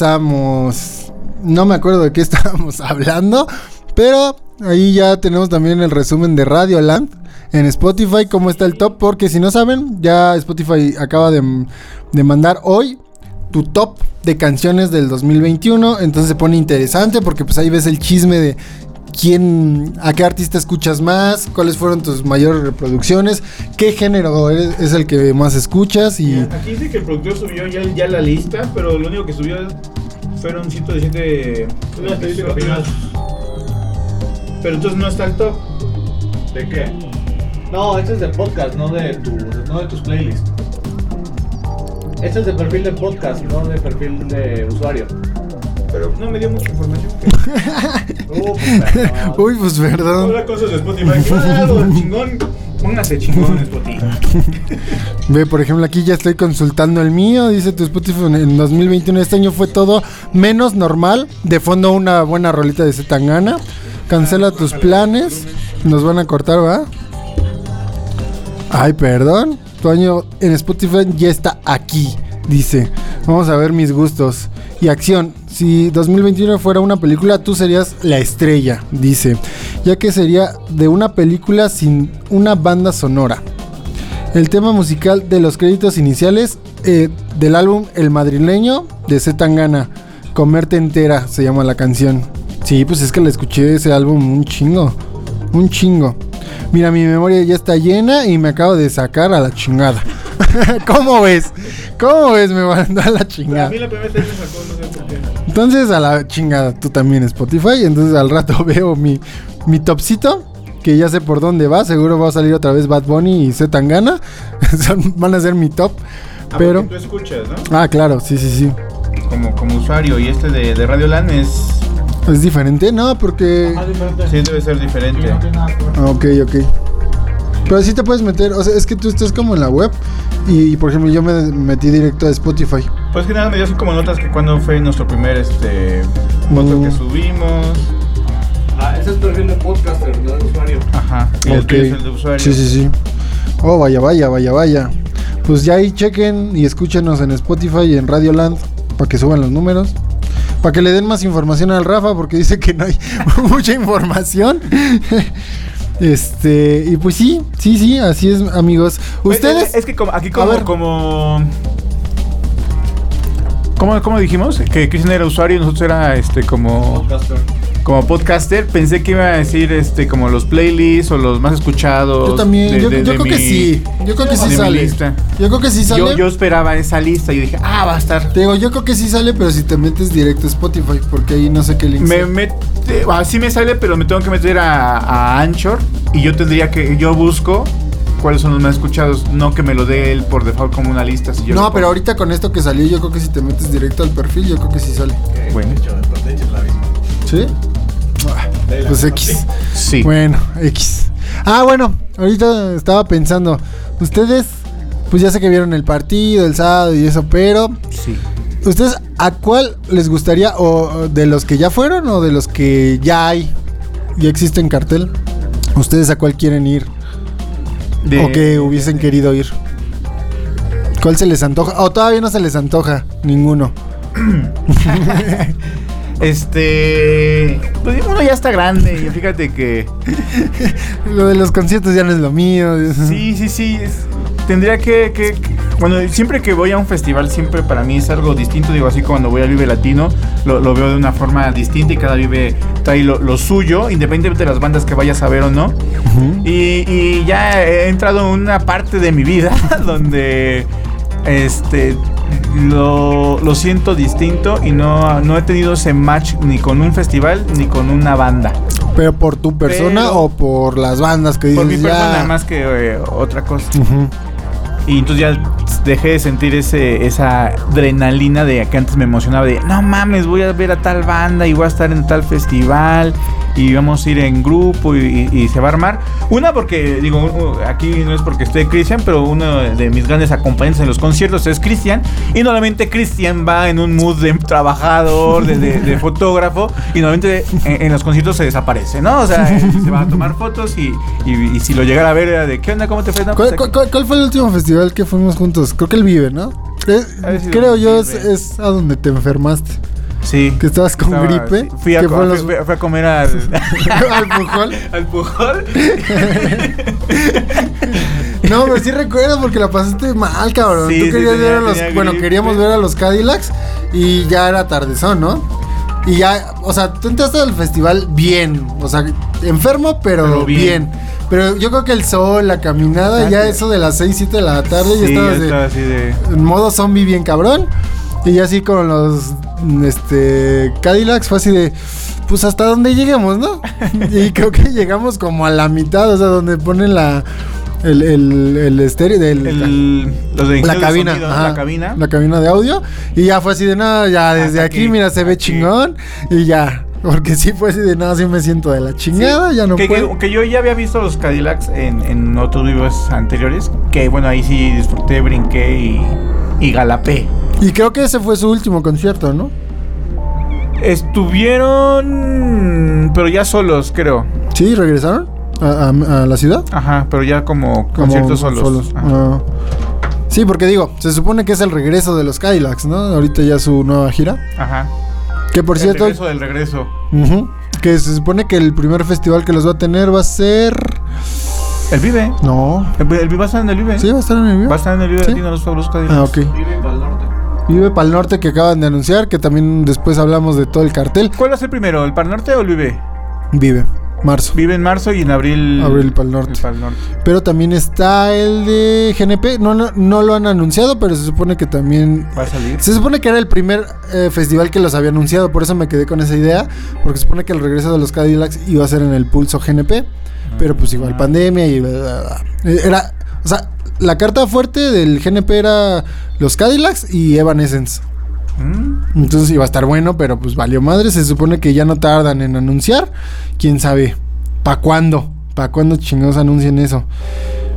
Regresamos. No me acuerdo de qué estábamos hablando, pero ahí ya tenemos también el resumen de Radio Land en Spotify, cómo está el top, porque si no saben, ya Spotify acaba de, de mandar hoy tu top de canciones del 2021, entonces se pone interesante porque pues ahí ves el chisme de quién, a qué artista escuchas más, cuáles fueron tus mayores reproducciones, qué género eres- es el que más escuchas y... Aquí dice que el productor subió ya, ya la lista, pero lo único que subió fueron 117 Las estadísticas finales. Pero entonces no está el top. ¿De qué? No, este es de podcast, no de, tu, no de tus playlists. Este es de perfil de podcast, no de perfil de usuario. Pero no me dio mucha información. Pues. Uy, pues perdón. Spotify. ¿Qué va lo chingón? Póngase chingón Spotify. Ve, por ejemplo, aquí ya estoy consultando el mío. Dice tu Spotify en 2021. Este año fue todo menos normal. De fondo, una buena rolita de Zetangana. Cancela tus planes. Nos van a cortar, ¿va? Ay, perdón. Tu año en Spotify ya está aquí. Dice. Vamos a ver mis gustos. Y acción. Si 2021 fuera una película, tú serías la estrella. Dice. Ya que sería de una película sin una banda sonora. El tema musical de los créditos iniciales eh, del álbum El Madrileño de Z Tangana. Comerte entera se llama la canción. Sí, pues es que le escuché ese álbum un chingo. Un chingo. Mira, mi memoria ya está llena y me acabo de sacar a la chingada. ¿Cómo ves? ¿Cómo ves? Me mandó a la A chingada. mí la primera vez me sacó, no sé por qué. Entonces a la chingada, tú también Spotify. Entonces al rato veo mi, mi topcito. Que ya sé por dónde va. Seguro va a salir otra vez Bad Bunny y Z Tangana. Van a ser mi top. Ah, Pero. tú escuchas, ¿no? Ah, claro, sí, sí, sí. Como, como usuario. Y este de, de Radio LAN es. ¿Es diferente? No, porque. Ah, diferente. Sí, debe ser Sí, diferente. Ah, Ok, ok. Pero sí te puedes meter. O sea, es que tú estás como en la web. Y, por ejemplo, yo me metí directo a Spotify. Pues que nada, me dio así como notas que cuando fue nuestro primer este foto Mm. que subimos. Ah, ese es perfil de podcaster, no de usuario. Ajá. Y el Ok. tuyo es el de usuario. Sí, sí, sí. Oh, vaya, vaya, vaya, vaya. Pues ya ahí chequen y escúchenos en Spotify y en Radio Land para que suban los números. Para que le den más información al Rafa porque dice que no hay mucha información. Este, y pues sí, sí, sí, así es, amigos. Ustedes Es que como, aquí A como. ver. como ¿Cómo, cómo dijimos? Que Cristian era usuario y nosotros era este como, Podcaster. Como podcaster. Pensé que iba a decir este como los playlists o los más escuchados. Yo también, de- yo, de- yo de creo que sí. Yo creo que sí sale. lista. Yo creo que sí sale. Yo, yo esperaba esa lista y dije, ah, va a estar. Te digo, yo creo que sí sale, pero si te metes directo a Spotify, porque ahí no sé qué link. Me mete, así me sale, pero me tengo que meter a, a Anchor y yo tendría que, yo busco cuáles son los más escuchados, no que me lo dé él por default como una lista. Si yo no, pero ahorita con esto que salió, yo creo que si te metes directo al perfil, yo creo que sí sale. Bueno. De hecho, la misma. ¿Sí? Pues X. Sí. Bueno, X. Ah, bueno, ahorita estaba pensando, ustedes, pues ya sé que vieron el partido, el sábado y eso, pero Sí. ¿ustedes a cuál les gustaría, o de los que ya fueron o de los que ya hay, ya existe en cartel? ¿Ustedes a cuál quieren ir De- o que hubiesen querido ir? ¿Cuál se les antoja? O todavía no se les antoja ninguno. Este. Pues uno ya está grande y fíjate que. Lo de los conciertos ya no es lo mío. Sí, sí, sí. es- tendría que, que- que- Bueno, siempre que voy a un festival, siempre para mí es algo distinto. Digo, así cuando voy al Vive Latino, lo, lo veo de una forma distinta y cada Vive trae lo, lo suyo, independientemente de las bandas que vayas a ver o no. Y, y ya he entrado en una parte de mi vida donde este lo, lo siento distinto y no, no he tenido ese match ni con un festival ni con una banda. ¿Pero por tu persona Pero- o por las bandas que dices Por mi ya? persona más que eh, otra cosa. Y entonces ya dejé de sentir ese, esa adrenalina de que antes me emocionaba de, no mames, voy a ver a tal banda y voy a estar en tal festival y vamos a ir en grupo y, y- y se va a armar. Una porque, digo, aquí no es porque esté Cristian, pero uno de mis grandes acompañantes en los conciertos es Cristian y normalmente Cristian va en un mood de trabajador, de, de- de fotógrafo y normalmente en, en los conciertos se desaparece, ¿no? O sea, él se va a tomar fotos y, si lo llegara a ver era de, ¿qué onda? ¿Cómo te fue? No, pues, ¿Cuál, cuál- cuál- cuál fue el último festival que fuimos juntos? Creo que el Vive, ¿no? Eh, creo yo es, a donde te enfermaste. Sí. Que estabas con Estaba- gripe. sí. Fui a, fui- los- fui a- fui a comer al, al Pujol. al Pujol. No, pero sí recuerdo porque la pasaste mal, cabrón. Sí, Tú sí, querías tenía- ver a los. tenía Bueno, gripe. queríamos ver a los Cadillacs y ya era tardezón, ¿no? Y ya, o sea, tú entraste al festival bien. O sea, enfermo, pero, Pero bien. bien. Pero yo creo que el sol, la caminada, ya eso de las 6, 7 de la tarde, ya Sí, estabas yo de- estaba así de... en modo zombie bien cabrón. Y ya así con los este Cadillacs fue así de pues hasta donde lleguemos, ¿no? y creo que llegamos como a la mitad, o sea, donde ponen la el, el, el estéreo del El, los de la de cabina, sonido, ajá, la cabina. la cabina de audio y ya fue así de nada, ya desde Hasta aquí, mira, se ve aquí. chingón y ya, porque sí fue así de nada, sí me siento de la chingada, ya no que, puedo. que, que yo ya había visto los Cadillacs en, en otros videos anteriores. Que bueno, ahí sí disfruté, brinqué y, y galapé. Y creo que ese fue su último concierto, ¿no? Estuvieron. Pero ya solos, creo. Sí, regresaron a, a- a la ciudad. Ajá, pero ya como Como conciertos solos. Ah. Sí, porque digo, se supone que es el regreso de los Cadillacs, ¿no? Ahorita ya su nueva gira. Ajá. Que por el cierto, regreso del regreso. que se supone que el primer festival que los va a tener va a ser. El Vive. No. El, el Vive va a estar en el Vive. Sí, va a estar en el video. Va a estar en el Vive Sí. Latino, los fabulosos Cadillacs. Ah, ok. Vive para el norte. Vive para el norte que acaban de anunciar, que también después hablamos de todo el cartel. ¿Cuál va a ser primero, el Pal Norte o el Vive? Vive, marzo. Vive en marzo y en abril. Abril Norte. el Norte. Pero también está el de GNP. No, no, no lo han anunciado, pero se supone que también Va a salir. Se supone que era el primer eh, festival que los había anunciado, por eso me quedé con esa idea, porque se supone que el regreso de los Cadillacs iba a ser en el Pulso GNP, pero pues igual pandemia y bla, bla, bla. Eh, era, o sea, la carta fuerte del GNP era los Cadillacs y Evanescence. Mm. Entonces iba a estar bueno, pero pues valió madre, se supone que ya no tardan en anunciar, quién sabe, ¿pa cuándo? ¿Pa cuándo chingados anuncien eso?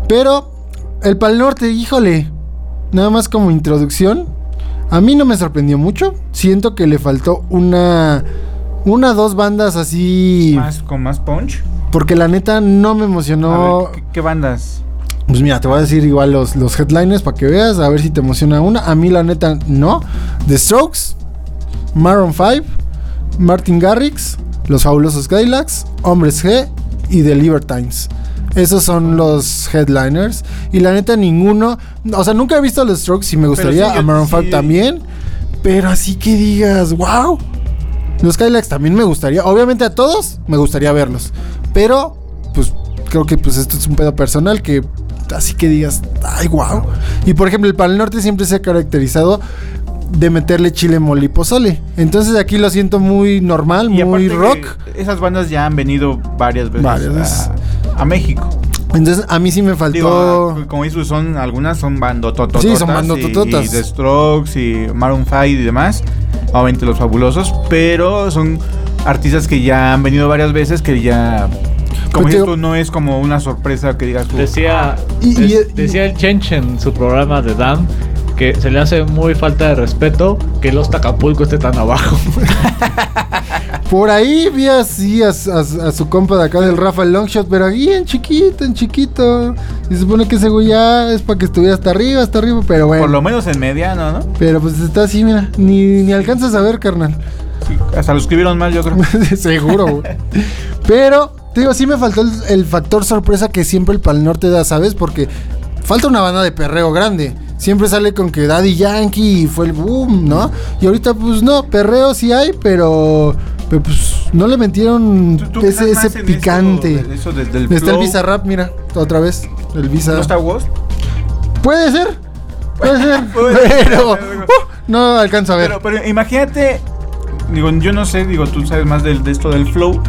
Pero el Pal Norte, híjole, nada más como introducción, a mí no me sorprendió mucho. Siento que le faltó una, una, dos bandas así, Más, con más punch. porque la neta no me emocionó. A ver, ¿qué, qué bandas? Pues mira, te voy a decir igual los, los headliners para que veas, a ver si te emociona una. A mí la neta no. The Strokes, Maroon 5, Martin Garrix, Los Fabulosos Cadillacs, Hombres G y The Libertines. Esos son los headliners. Y la neta ninguno... O sea, nunca he visto a los Strokes y me gustaría. sí, a Maroon 5 sí. también. Pero así que digas, wow. Los Cadillacs también me gustaría. Obviamente a todos me gustaría verlos. Pero, pues, creo que pues esto es un pedo personal que así que digas, ay, wow. Y por ejemplo, el Pal Norte siempre se ha caracterizado de meterle chile mole y pozole. Entonces aquí lo siento muy normal, Y muy rock. Esas bandas ya han venido varias veces, Varias. A, a México. Entonces a mí sí me faltó. Digo, como dices, son algunas son bandotototas. Sí, son y- bandotototas. Y, The Strokes y Maroon 5 y demás. Obviamente los fabulosos. Pero son artistas que ya han venido varias veces que ya. Como Pues digo- tú, no es como una sorpresa que digas tú. Decía, Y- y- des- decía el Chench en su programa de Dan que se le hace muy falta de respeto que los Tacapulco esté tan abajo. Por ahí vi así a, a- a su compa de acá del Rafa Longshot, pero aquí en chiquito, en chiquito. Y se supone que ese güey ya es para que estuviera hasta arriba, hasta arriba, pero bueno. Por lo menos en mediano, ¿no? Pero pues está así, mira, ni, ni alcanzas a ver, carnal. Sí, hasta lo escribieron mal, yo creo. Seguro, güey. Pero, te digo, sí me faltó el, el factor sorpresa que siempre el Pal Norte da, ¿sabes? Porque falta una banda de perreo grande. Siempre sale con que Daddy Yankee fue el boom, ¿no? Y ahorita, pues no, perreo sí hay, pero, pero pues no le metieron ¿Tú- tú crees ese, ese picante. Eso, de- eso desde el Está el flow? Bizarrap, mira, otra vez. El Visa. ¿No está Ghost? Puede ser, puede ser, Puede pero ser. uh, no alcanzo a ver. Pero, pero imagínate, digo, yo no sé, digo, tú sabes más del- de, esto del flow.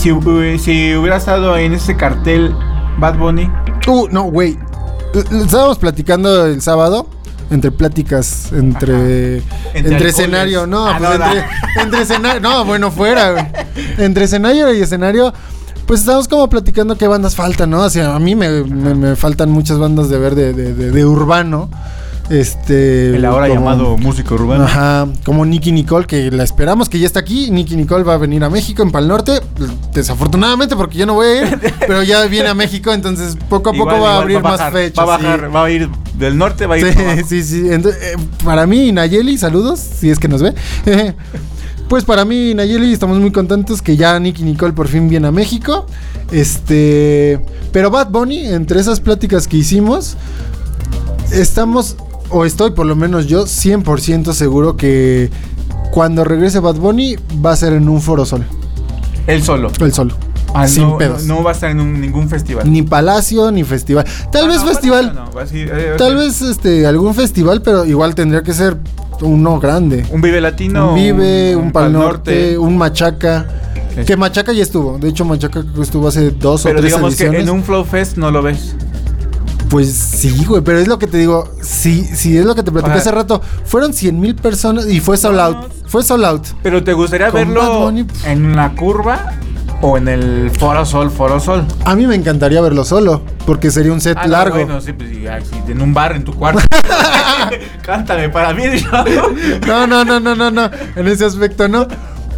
Si, hu- si hubiera estado en ese cartel Bad Bunny, Uh, no, güey. L- l- Estábamos platicando el sábado entre pláticas, entre, Entre escenario, no, Ah, pues no, entre, entre escenario, no, bueno, fuera, güey. Entre escenario y escenario, pues estamos como platicando qué bandas faltan, ¿no? O sea, a mí me, me- me faltan muchas bandas de ver de, de- de- de urbano. Este. El ahora como- llamado músico urbano. Ajá, como Nicky Nicole, que la esperamos, que ya está aquí. Nicky Nicole va a venir a México, en Pal Norte. Desafortunadamente, porque yo no voy a ir, pero ya viene a México, entonces poco a poco Igual, va a abrir bajar, más fechas. Va a sí. bajar, va a ir del norte, va a ir Sí, para sí, sí. Eh, para mí, Nayeli, saludos, si es que nos ve. Pues para mí, Nayeli, estamos muy contentos que ya Nicky Nicole por fin viene a México. Este. Pero Bad Bunny, entre esas pláticas que hicimos, estamos, o estoy por lo menos yo, 100% seguro que cuando regrese Bad Bunny va a ser en un Foro Sol. Él solo. El solo. Ah, sin no, pedos. No, no va a estar en un- ningún festival. Ni palacio, ni festival. Tal Ah, vez no, festival. va a eh, Tal vez este algún festival, pero igual tendría que ser uno grande. Un Vive Latino. un Vive, un, Pal Pal Norte, un Machaca. Es- Que Machaca ya estuvo. De hecho, Machaca estuvo hace dos Pero o tres digamos ediciones. que en un Flow Fest no lo ves. Pues sí, güey, pero es lo que te digo. Sí, sí, es lo que te platicé hace rato. Fueron 100 mil personas y fue sold out. Fue sold out. Pero te gustaría Con verlo Bunny, pf. en la curva o en el Foro Sol, Foro Sol. A mí me encantaría verlo solo, porque sería un set Ah, no, largo. bueno, sí, pues, ya, sí, en un bar en tu cuarto. Cántame para mí. No, no, no, no, no, no. En ese aspecto no.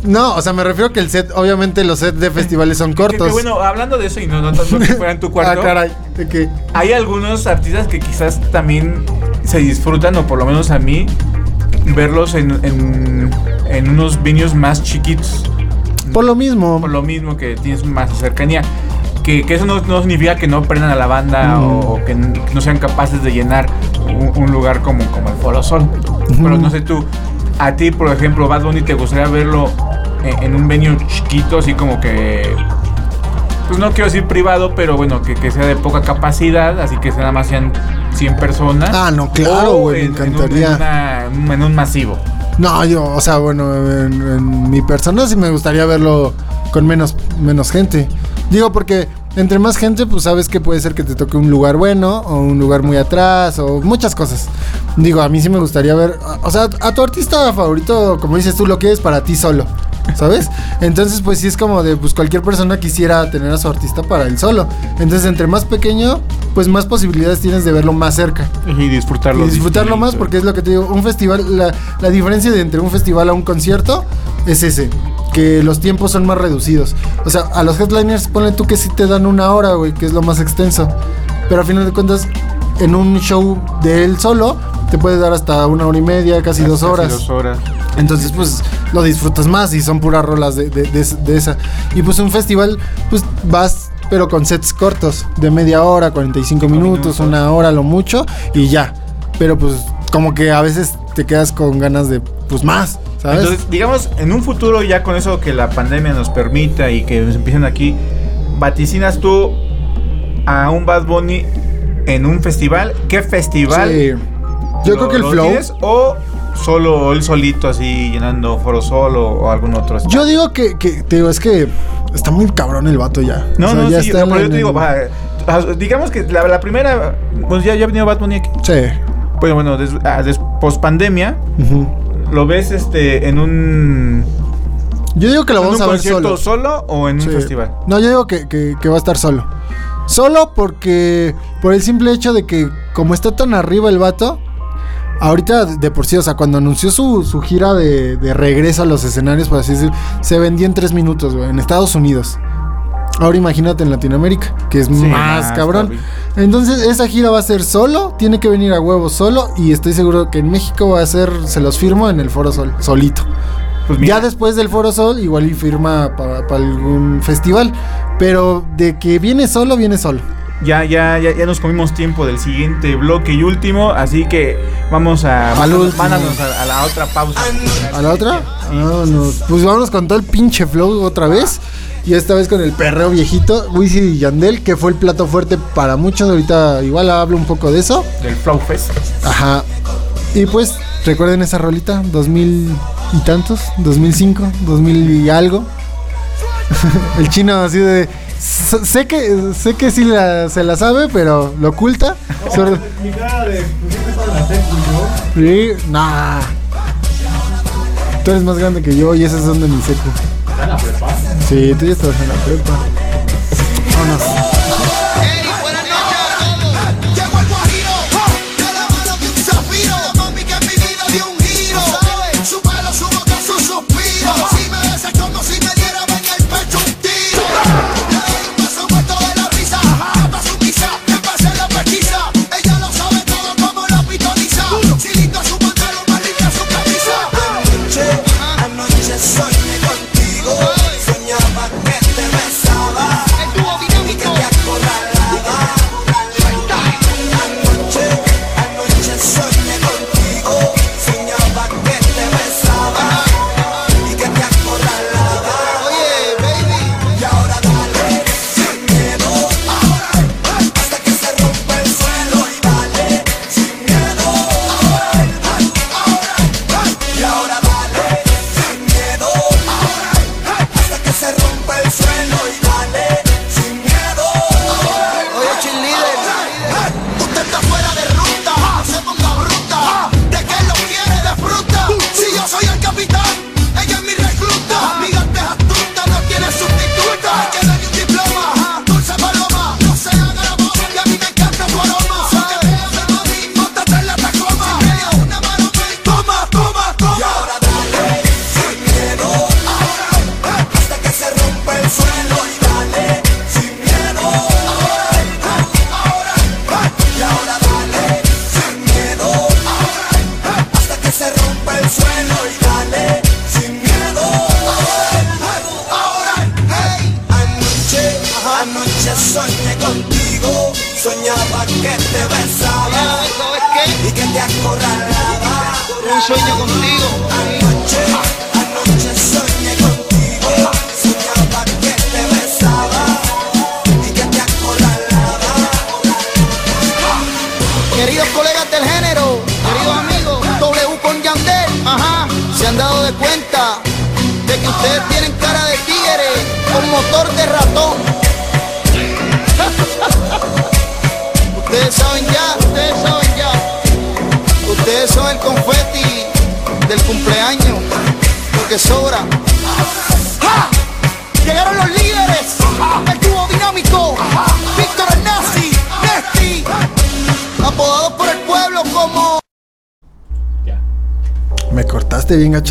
No, o sea, me refiero que el set, obviamente los sets de festivales son cortos. que bueno, hablando de eso y no, no tanto que fuera en tu cuarto. Ah, caray. de que- Hay algunos artistas que quizás también se disfrutan, o por lo menos a mí, verlos en, en, en unos venues más chiquitos. Por lo mismo. Por lo mismo que tienes más cercanía. Que, que eso no, no significa que no prendan a la banda Mm. o, o que, no sean capaces de llenar un, un lugar como, como el Foro Sol. Pero no sé tú, a ti, por ejemplo, Bad Bunny, ¿te gustaría verlo en, en un venue chiquito, así como que... Pues no quiero decir privado, pero bueno, que, que sea de poca capacidad, así que nada más sean 100 personas. Ah, no, claro, güey, me en- en un- encantaría. En, una- en un masivo. No, yo, o sea, bueno, en, en mi persona sí me gustaría verlo con menos, menos gente. Digo, porque entre más gente, pues sabes que puede ser que te toque un lugar bueno o un lugar muy atrás o muchas cosas. Digo, a mí sí me gustaría ver, o sea, a tu artista favorito, como dices tú, lo que es para ti solo. ¿Sabes? Entonces, pues sí es como de, pues cualquier persona quisiera tener a su artista para él solo. Entonces, entre más pequeño, pues más posibilidades tienes de verlo más cerca. Y disfrutarlo. Y disfrutarlo más porque es lo que te digo, un festival, la, la diferencia de entre un festival a un concierto es ese, que los tiempos son más reducidos. O sea, a los headliners ponle tú que sí te dan una hora, güey, que es lo más extenso. Pero a final de cuentas, en un show de él solo, te puede dar hasta una hora y media, casi dos Casi horas. dos horas. Entonces, pues lo disfrutas más y son puras rolas de, de- de- de esa. Y pues un festival, pues vas, pero con sets cortos, de media hora, 45 minutos, minutos. una hora lo mucho y ya. Pero pues como que a veces te quedas con ganas de, pues más, ¿sabes? Entonces, digamos, en un futuro ya con eso que la pandemia nos permita y que empiecen aquí, vaticinas tú a un Bad Bunny en un festival. ¿Qué festival? Sí. Yo creo que el lo flow. tienes o solo él solito así llenando foro solo o algún otro. Yo digo que, que, te digo, es que está muy cabrón el vato ya. no, O sea, no, ya sí, está no, pero yo te digo, digamos que la, la primera, pues ya, ya ha venido Bad Bunny aquí. Sí. Bueno, bueno, des, ah, des- post pandemia, Ujú. Lo ves este en un, Yo digo que lo vamos a ver solo. solo o en un Sí. festival. No, yo digo que, que- que va a estar solo. Solo porque, por el simple hecho de que, como está tan arriba el vato, ahorita de por sí, o sea, cuando anunció su, su gira de, de regreso a los escenarios, por así decirlo, se vendió en tres minutos, güey, en Estados Unidos. Ahora imagínate en Latinoamérica, que es Sí, más cabrón. Entonces, esa gira va a ser solo, tiene que venir a huevo solo, y estoy seguro que en México va a ser, se los firmo en el Foro Sol, solito. Pues Ya después del Foro Sol, igual y firma para algún festival. Pero de que viene solo, viene solo. Ya, ya, ya, ya nos comimos tiempo del siguiente bloque y último, así que vamos a último. mándanos a, a la otra pausa. ¿A la otra? Vámonos. Pues vámonos con todo el pinche flow otra vez. Y esta vez con el perreo viejito, Wisin y Yandel, que fue el plato fuerte para muchos. Ahorita igual hablo un poco de eso. Del Flow Fest. Ajá. Y pues, recuerden esa rolita, 2000 y tantos, 2005, 2000 y algo. el chino así de... sé que, sé que sí la- se la sabe, pero lo oculta. Sobre- Mi cara de. ¿Por qué me estás en la secu yo? Sí, nah. Tú eres más grande que yo y esas son de mi seco. Sí, tú ya en la prepa.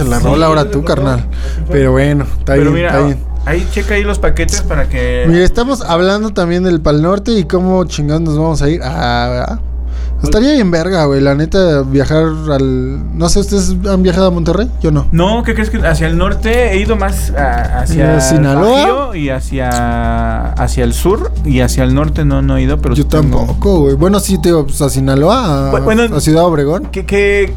La rola ahora tú, carnal. Pero bueno, está Pero bien, mira, está bien. ahí checa ahí los paquetes para que. Mira, estamos hablando también del Pal Norte y cómo chingados nos vamos a ir. Ah, estaría bien verga, güey. La neta, viajar al. No sé, ¿ustedes han viajado a Monterrey? Yo no. No, ¿qué crees que hacia el norte he ido más a- hacia ¿Y a Sinaloa? Y hacia hacia el sur y hacia el norte no no he ido, pero Yo sí tengo- tampoco, güey. Bueno, sí, te digo, pues a Sinaloa, a, Bu- bueno, a Ciudad Obregón. Que, que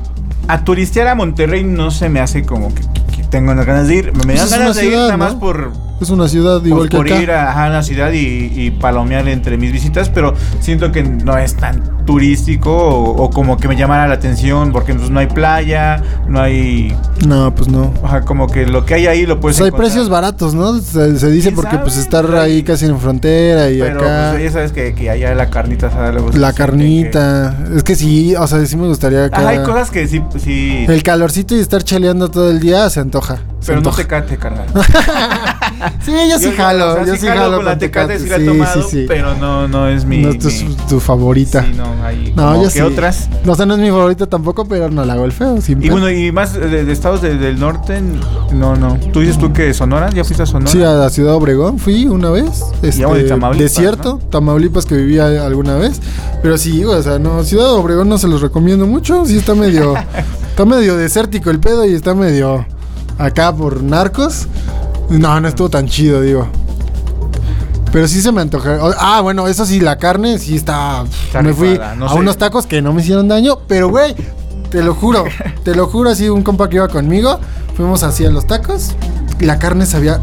a turistear a Monterrey no se me hace como que, tengo unas ganas de ir. Me Pues dan ganas de ir nada ¿no? más por Es una ciudad igual por, que por acá. ir a, a la ciudad y, y palomear entre mis visitas, pero siento que no es tan turístico o, o como que me llamara la atención porque pues, no hay playa, no hay... No, pues no. Ajá, como que lo que hay ahí lo puedes Pues hay precios baratos, ¿no? Se, se dice ¿Quién porque pues estar ahí casi en frontera y Pero acá. pues, ya sabes que, que allá la carnita se la carnita. Es que sí, o sea, sí me gustaría acá. Ajá, hay cosas que sí, sí El calorcito y estar chaleando todo el día se antoja. Pero no antoja. te cate, carnal. Sí, yo sí Yo- jalo, o sea, yo sí jalo jalo con la Tecate, sí la he sí, tomado, sí, sí. pero no, no es mi... no es tu, mi- tu favorita. Sí, no, hay No, como yo que sí. otras. No, o sea, no es mi favorita tampoco, pero no la hago el feo. Y bueno, y más de, de estados de- del norte, no, no. ¿Tú dices tú que Sonora? ¿Ya fuiste a Sonora? Sí, a la ciudad Obregón fui una vez. Este, y Tamaulipas, desierto, Tamaulipas que vivía alguna vez. Pero sí, o sea, no, Ciudad Obregón no se los recomiendo mucho. Sí está medio, está medio desértico el pedo y está medio acá por narcos. No, no estuvo tan chido, digo. Pero sí se me antoja. Ah, bueno, eso sí, la carne sí está. Está me fui rifada, no a sé. unos tacos que no me hicieron daño, pero güey, te lo juro, te lo juro, así un compa que iba conmigo, fuimos así a los tacos, la carne sabía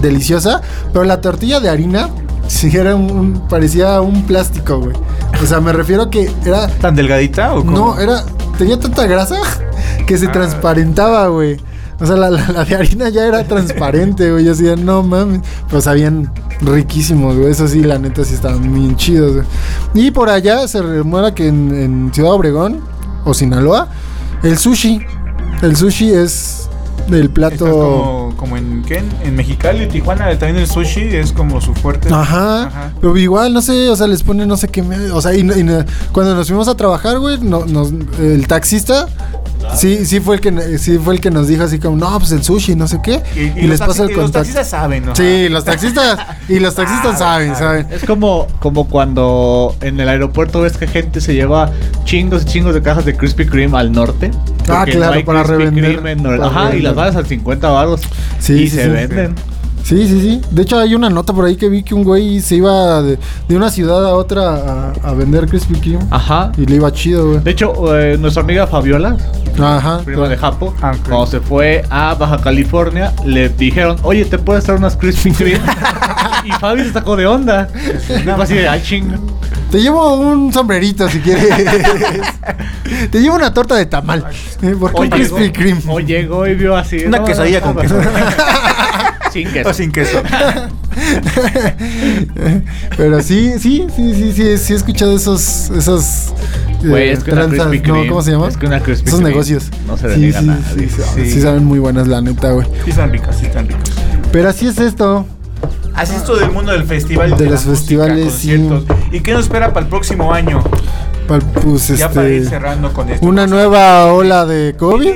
deliciosa, pero la tortilla de harina sí era un, un- parecía un plástico, güey. O sea, me refiero que era ¿Tan delgadita o cómo? no, era tenía tanta grasa que se Ah. transparentaba, güey. O sea, la, la- la de harina ya era transparente, güey. Yo decía, no mames. Pero sabían riquísimos, güey. Eso sí, la neta sí estaban bien chidos, güey. Y por allá se rumora que en, en Ciudad Obregón o Sinaloa, el sushi. El sushi es del plato. es como, como en, ¿qué? en Mexicali, Tijuana, también el sushi es como su fuerte. Ajá, Ajá. pero igual, no sé, o sea, les ponen no sé qué, me- o sea, y, y cuando nos fuimos a trabajar, güey, no, nos, el taxista, sí, sí fue el que, sí fue el que nos dijo así como, no, pues el sushi, no sé qué, y, les pasa el y los contacto. taxistas saben, ¿no? Sí, los taxistas, y los taxistas saben, saben. Es como, como cuando en el aeropuerto ves que gente se lleva chingos y chingos de cajas de Krispy Kreme al norte. Ah, claro, para Krispy revender, Kreme en para Ajá, y las balas al 50 baros. Sí, y sí, se sí. venden. Sí, sí, sí. De hecho, hay una nota por ahí que vi que un güey se iba de, de una ciudad a otra a, a vender Krispy Kreme. Ajá. Y le iba chido, güey. De hecho, eh, nuestra amiga Fabiola, Ajá. prima de Japo, Ah, cuando se fue a Baja California, le dijeron, oye, ¿te puedes traer unas Krispy Kreme? y Fabi se sacó de onda. Y fue así de, ay, ching. Te llevo un sombrerito si quieres. Te llevo una torta de tamal. ¿Por qué O un Krispy llegó, Kreme? o llegó y vio así. Una quesadilla con queso. Sin O queso. sin queso. Pero sí, sí, sí, sí, sí, sí he escuchado esos, esos eh, Güey, es que una tranzas, no. ¿cómo se llama? Es que una Krispy esos Kreme negocios. no se sí, sí, nadie. sí, sí, Sí. sí saben muy buenas la neta, güey. Sí están ricas, sí están ricas. Pero así es esto. Así es todo el mundo del festival. De la los música, festivales, sí. ¿Y qué nos espera para el próximo año? Pues Ya para ir este. cerrando con esto. Una nueva ola de COVID.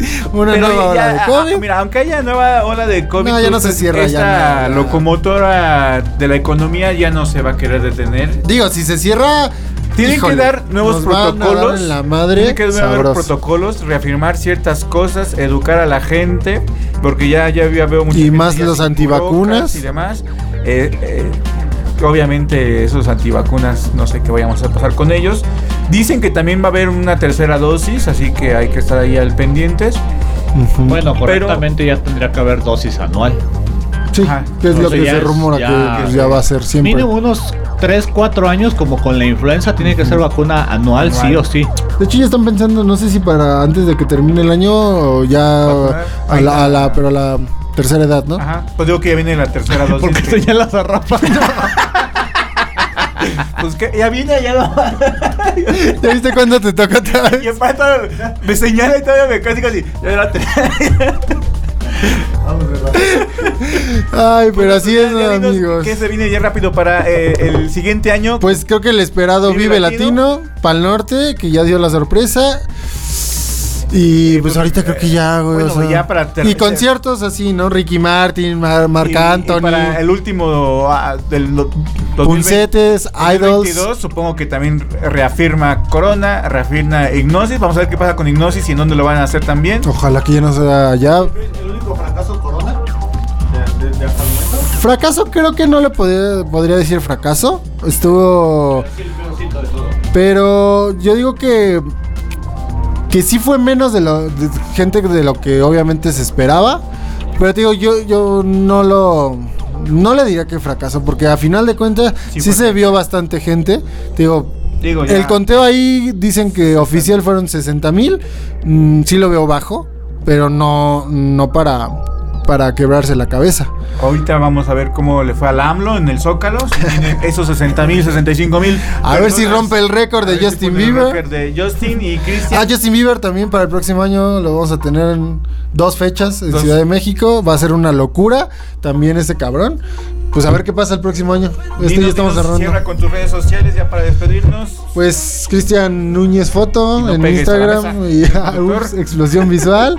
una Pero nueva ya, ola de ah, COVID. Mira, aunque haya nueva ola de COVID, No, ya no pues, se cierra, esta ya no, ya. locomotora de la economía ya no se va a querer detener. Digo, si se cierra. Tienen híjole, que dar nuevos dar protocolos. la madre. Tienen que sabroso. protocolos, reafirmar ciertas cosas, educar a la gente, porque ya, ya, veo mucha Y más los antivacunas. y demás. Eh, eh, obviamente esos antivacunas, no sé qué vayamos a pasar con ellos. Dicen que también va a haber una tercera dosis, así que hay que estar ahí al pendientes. Bueno, correctamente ya tendría que haber dosis anual. sí, ajá. que es lo que se es- rumora ya- que pues, ya va a ser siempre. Mínimo unos 3, 4 años, como con la influenza, tiene que ser vacuna anual, sí o sí. De hecho, ya están pensando, no sé si para antes de que termine el año o ya a la, a la- pero a la tercera edad, ¿no? Ajá. Pues digo que ya viene la tercera dosis. Porque que- esto ya la zarrapa. pues que ya viene, ya lo. ¿Ya viste cuándo te toca otra vez? Y el pato me señala y todavía me casi casi. Te- Ay, pero así es, Ya dinos amigos. Que se viene ya rápido para eh, el siguiente año. Pues creo que el esperado Vive Vive, Latino. Latino, Pal Norte, que ya dio la sorpresa. Y pues pues, ahorita creo que ya, güey. bueno, o sea, ya para y conciertos así, ¿no? Ricky Martin, Mar- Marc y Anthony, para el último ah, del do- 2020, Puncetes, Idols. 2022, supongo que también reafirma Corona, reafirma Ignosis. Vamos a ver qué pasa con Ignosis y en dónde lo van a hacer también. Ojalá que ya no sea ya. ¿El único fracaso Corona? De, de- de hasta el momento. Fracaso creo que no le podría, podría decir fracaso. Estuvo... Pero yo digo que que sí fue menos de lo de gente de lo que obviamente se esperaba. Pero te digo, yo, yo no lo no le diría que fracaso, porque a final de cuentas Sí se vio bastante gente. Te digo, Digo, el conteo ahí dicen que oficial fueron 60 mil. Mm, sí lo veo bajo, pero no, no para, para quebrarse la cabeza. Ahorita vamos a ver cómo le fue al AMLO en el Zócalo. Si esos 60 mil, 65 mil. A ver si rompe el récord de Justin Bieber. De Justin y Christian. Ah, Justin Bieber también para el próximo año lo vamos a tener en dos fechas en Dos. Ciudad de México. Va a ser una locura también ese cabrón. Pues a ver qué pasa el próximo año. Este Dinos, ya estamos dinos, cerrando. Cierra con tus redes sociales ya para despedirnos. Pues Cristian Núñez Foto Y no en Instagram y ups, explosión visual.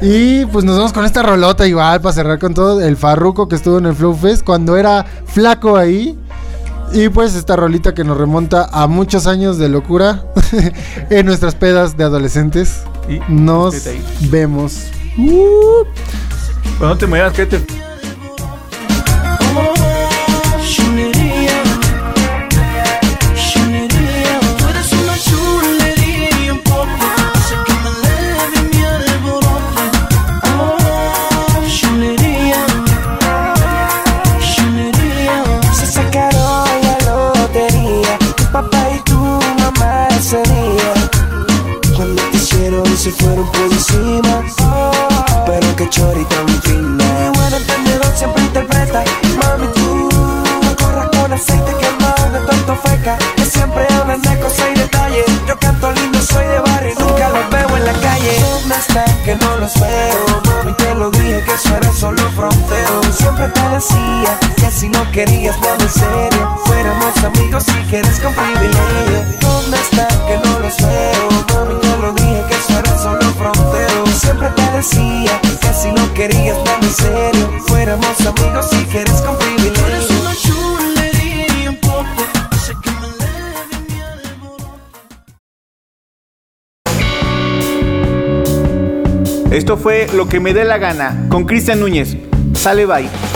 y pues nos vamos con esta rolota igual para cerrar con todo. El Farruco que estuvo en el Flow Fest cuando era flaco ahí. Y pues esta rolita que nos remonta a muchos años de locura en nuestras pedas de adolescentes. Y Nos vemos. Uh. Pues no te muevas, que te. fueron por encima. Pero que chorita tan fina. Buen entendedor siempre interpreta. Mami, tú no corras con aceite quemado de tanto feca. Que siempre hablan de cosas y detalles. Yo canto lindo, soy de barrio nunca los veo en la calle. ¿Dónde está que no los veo? Mami, te lo dije que eso era solo fronteo. Siempre te decía que si no querías nada en serio, fuéramos amigos si quieres con privilegio. ¿Dónde está que no los veo? Mami, Decía que si no querías nada en serio, fuéramos amigos si quieres con privilegio. Esto fue Lo que me dé la gana con Cristian Núñez. Sale bye.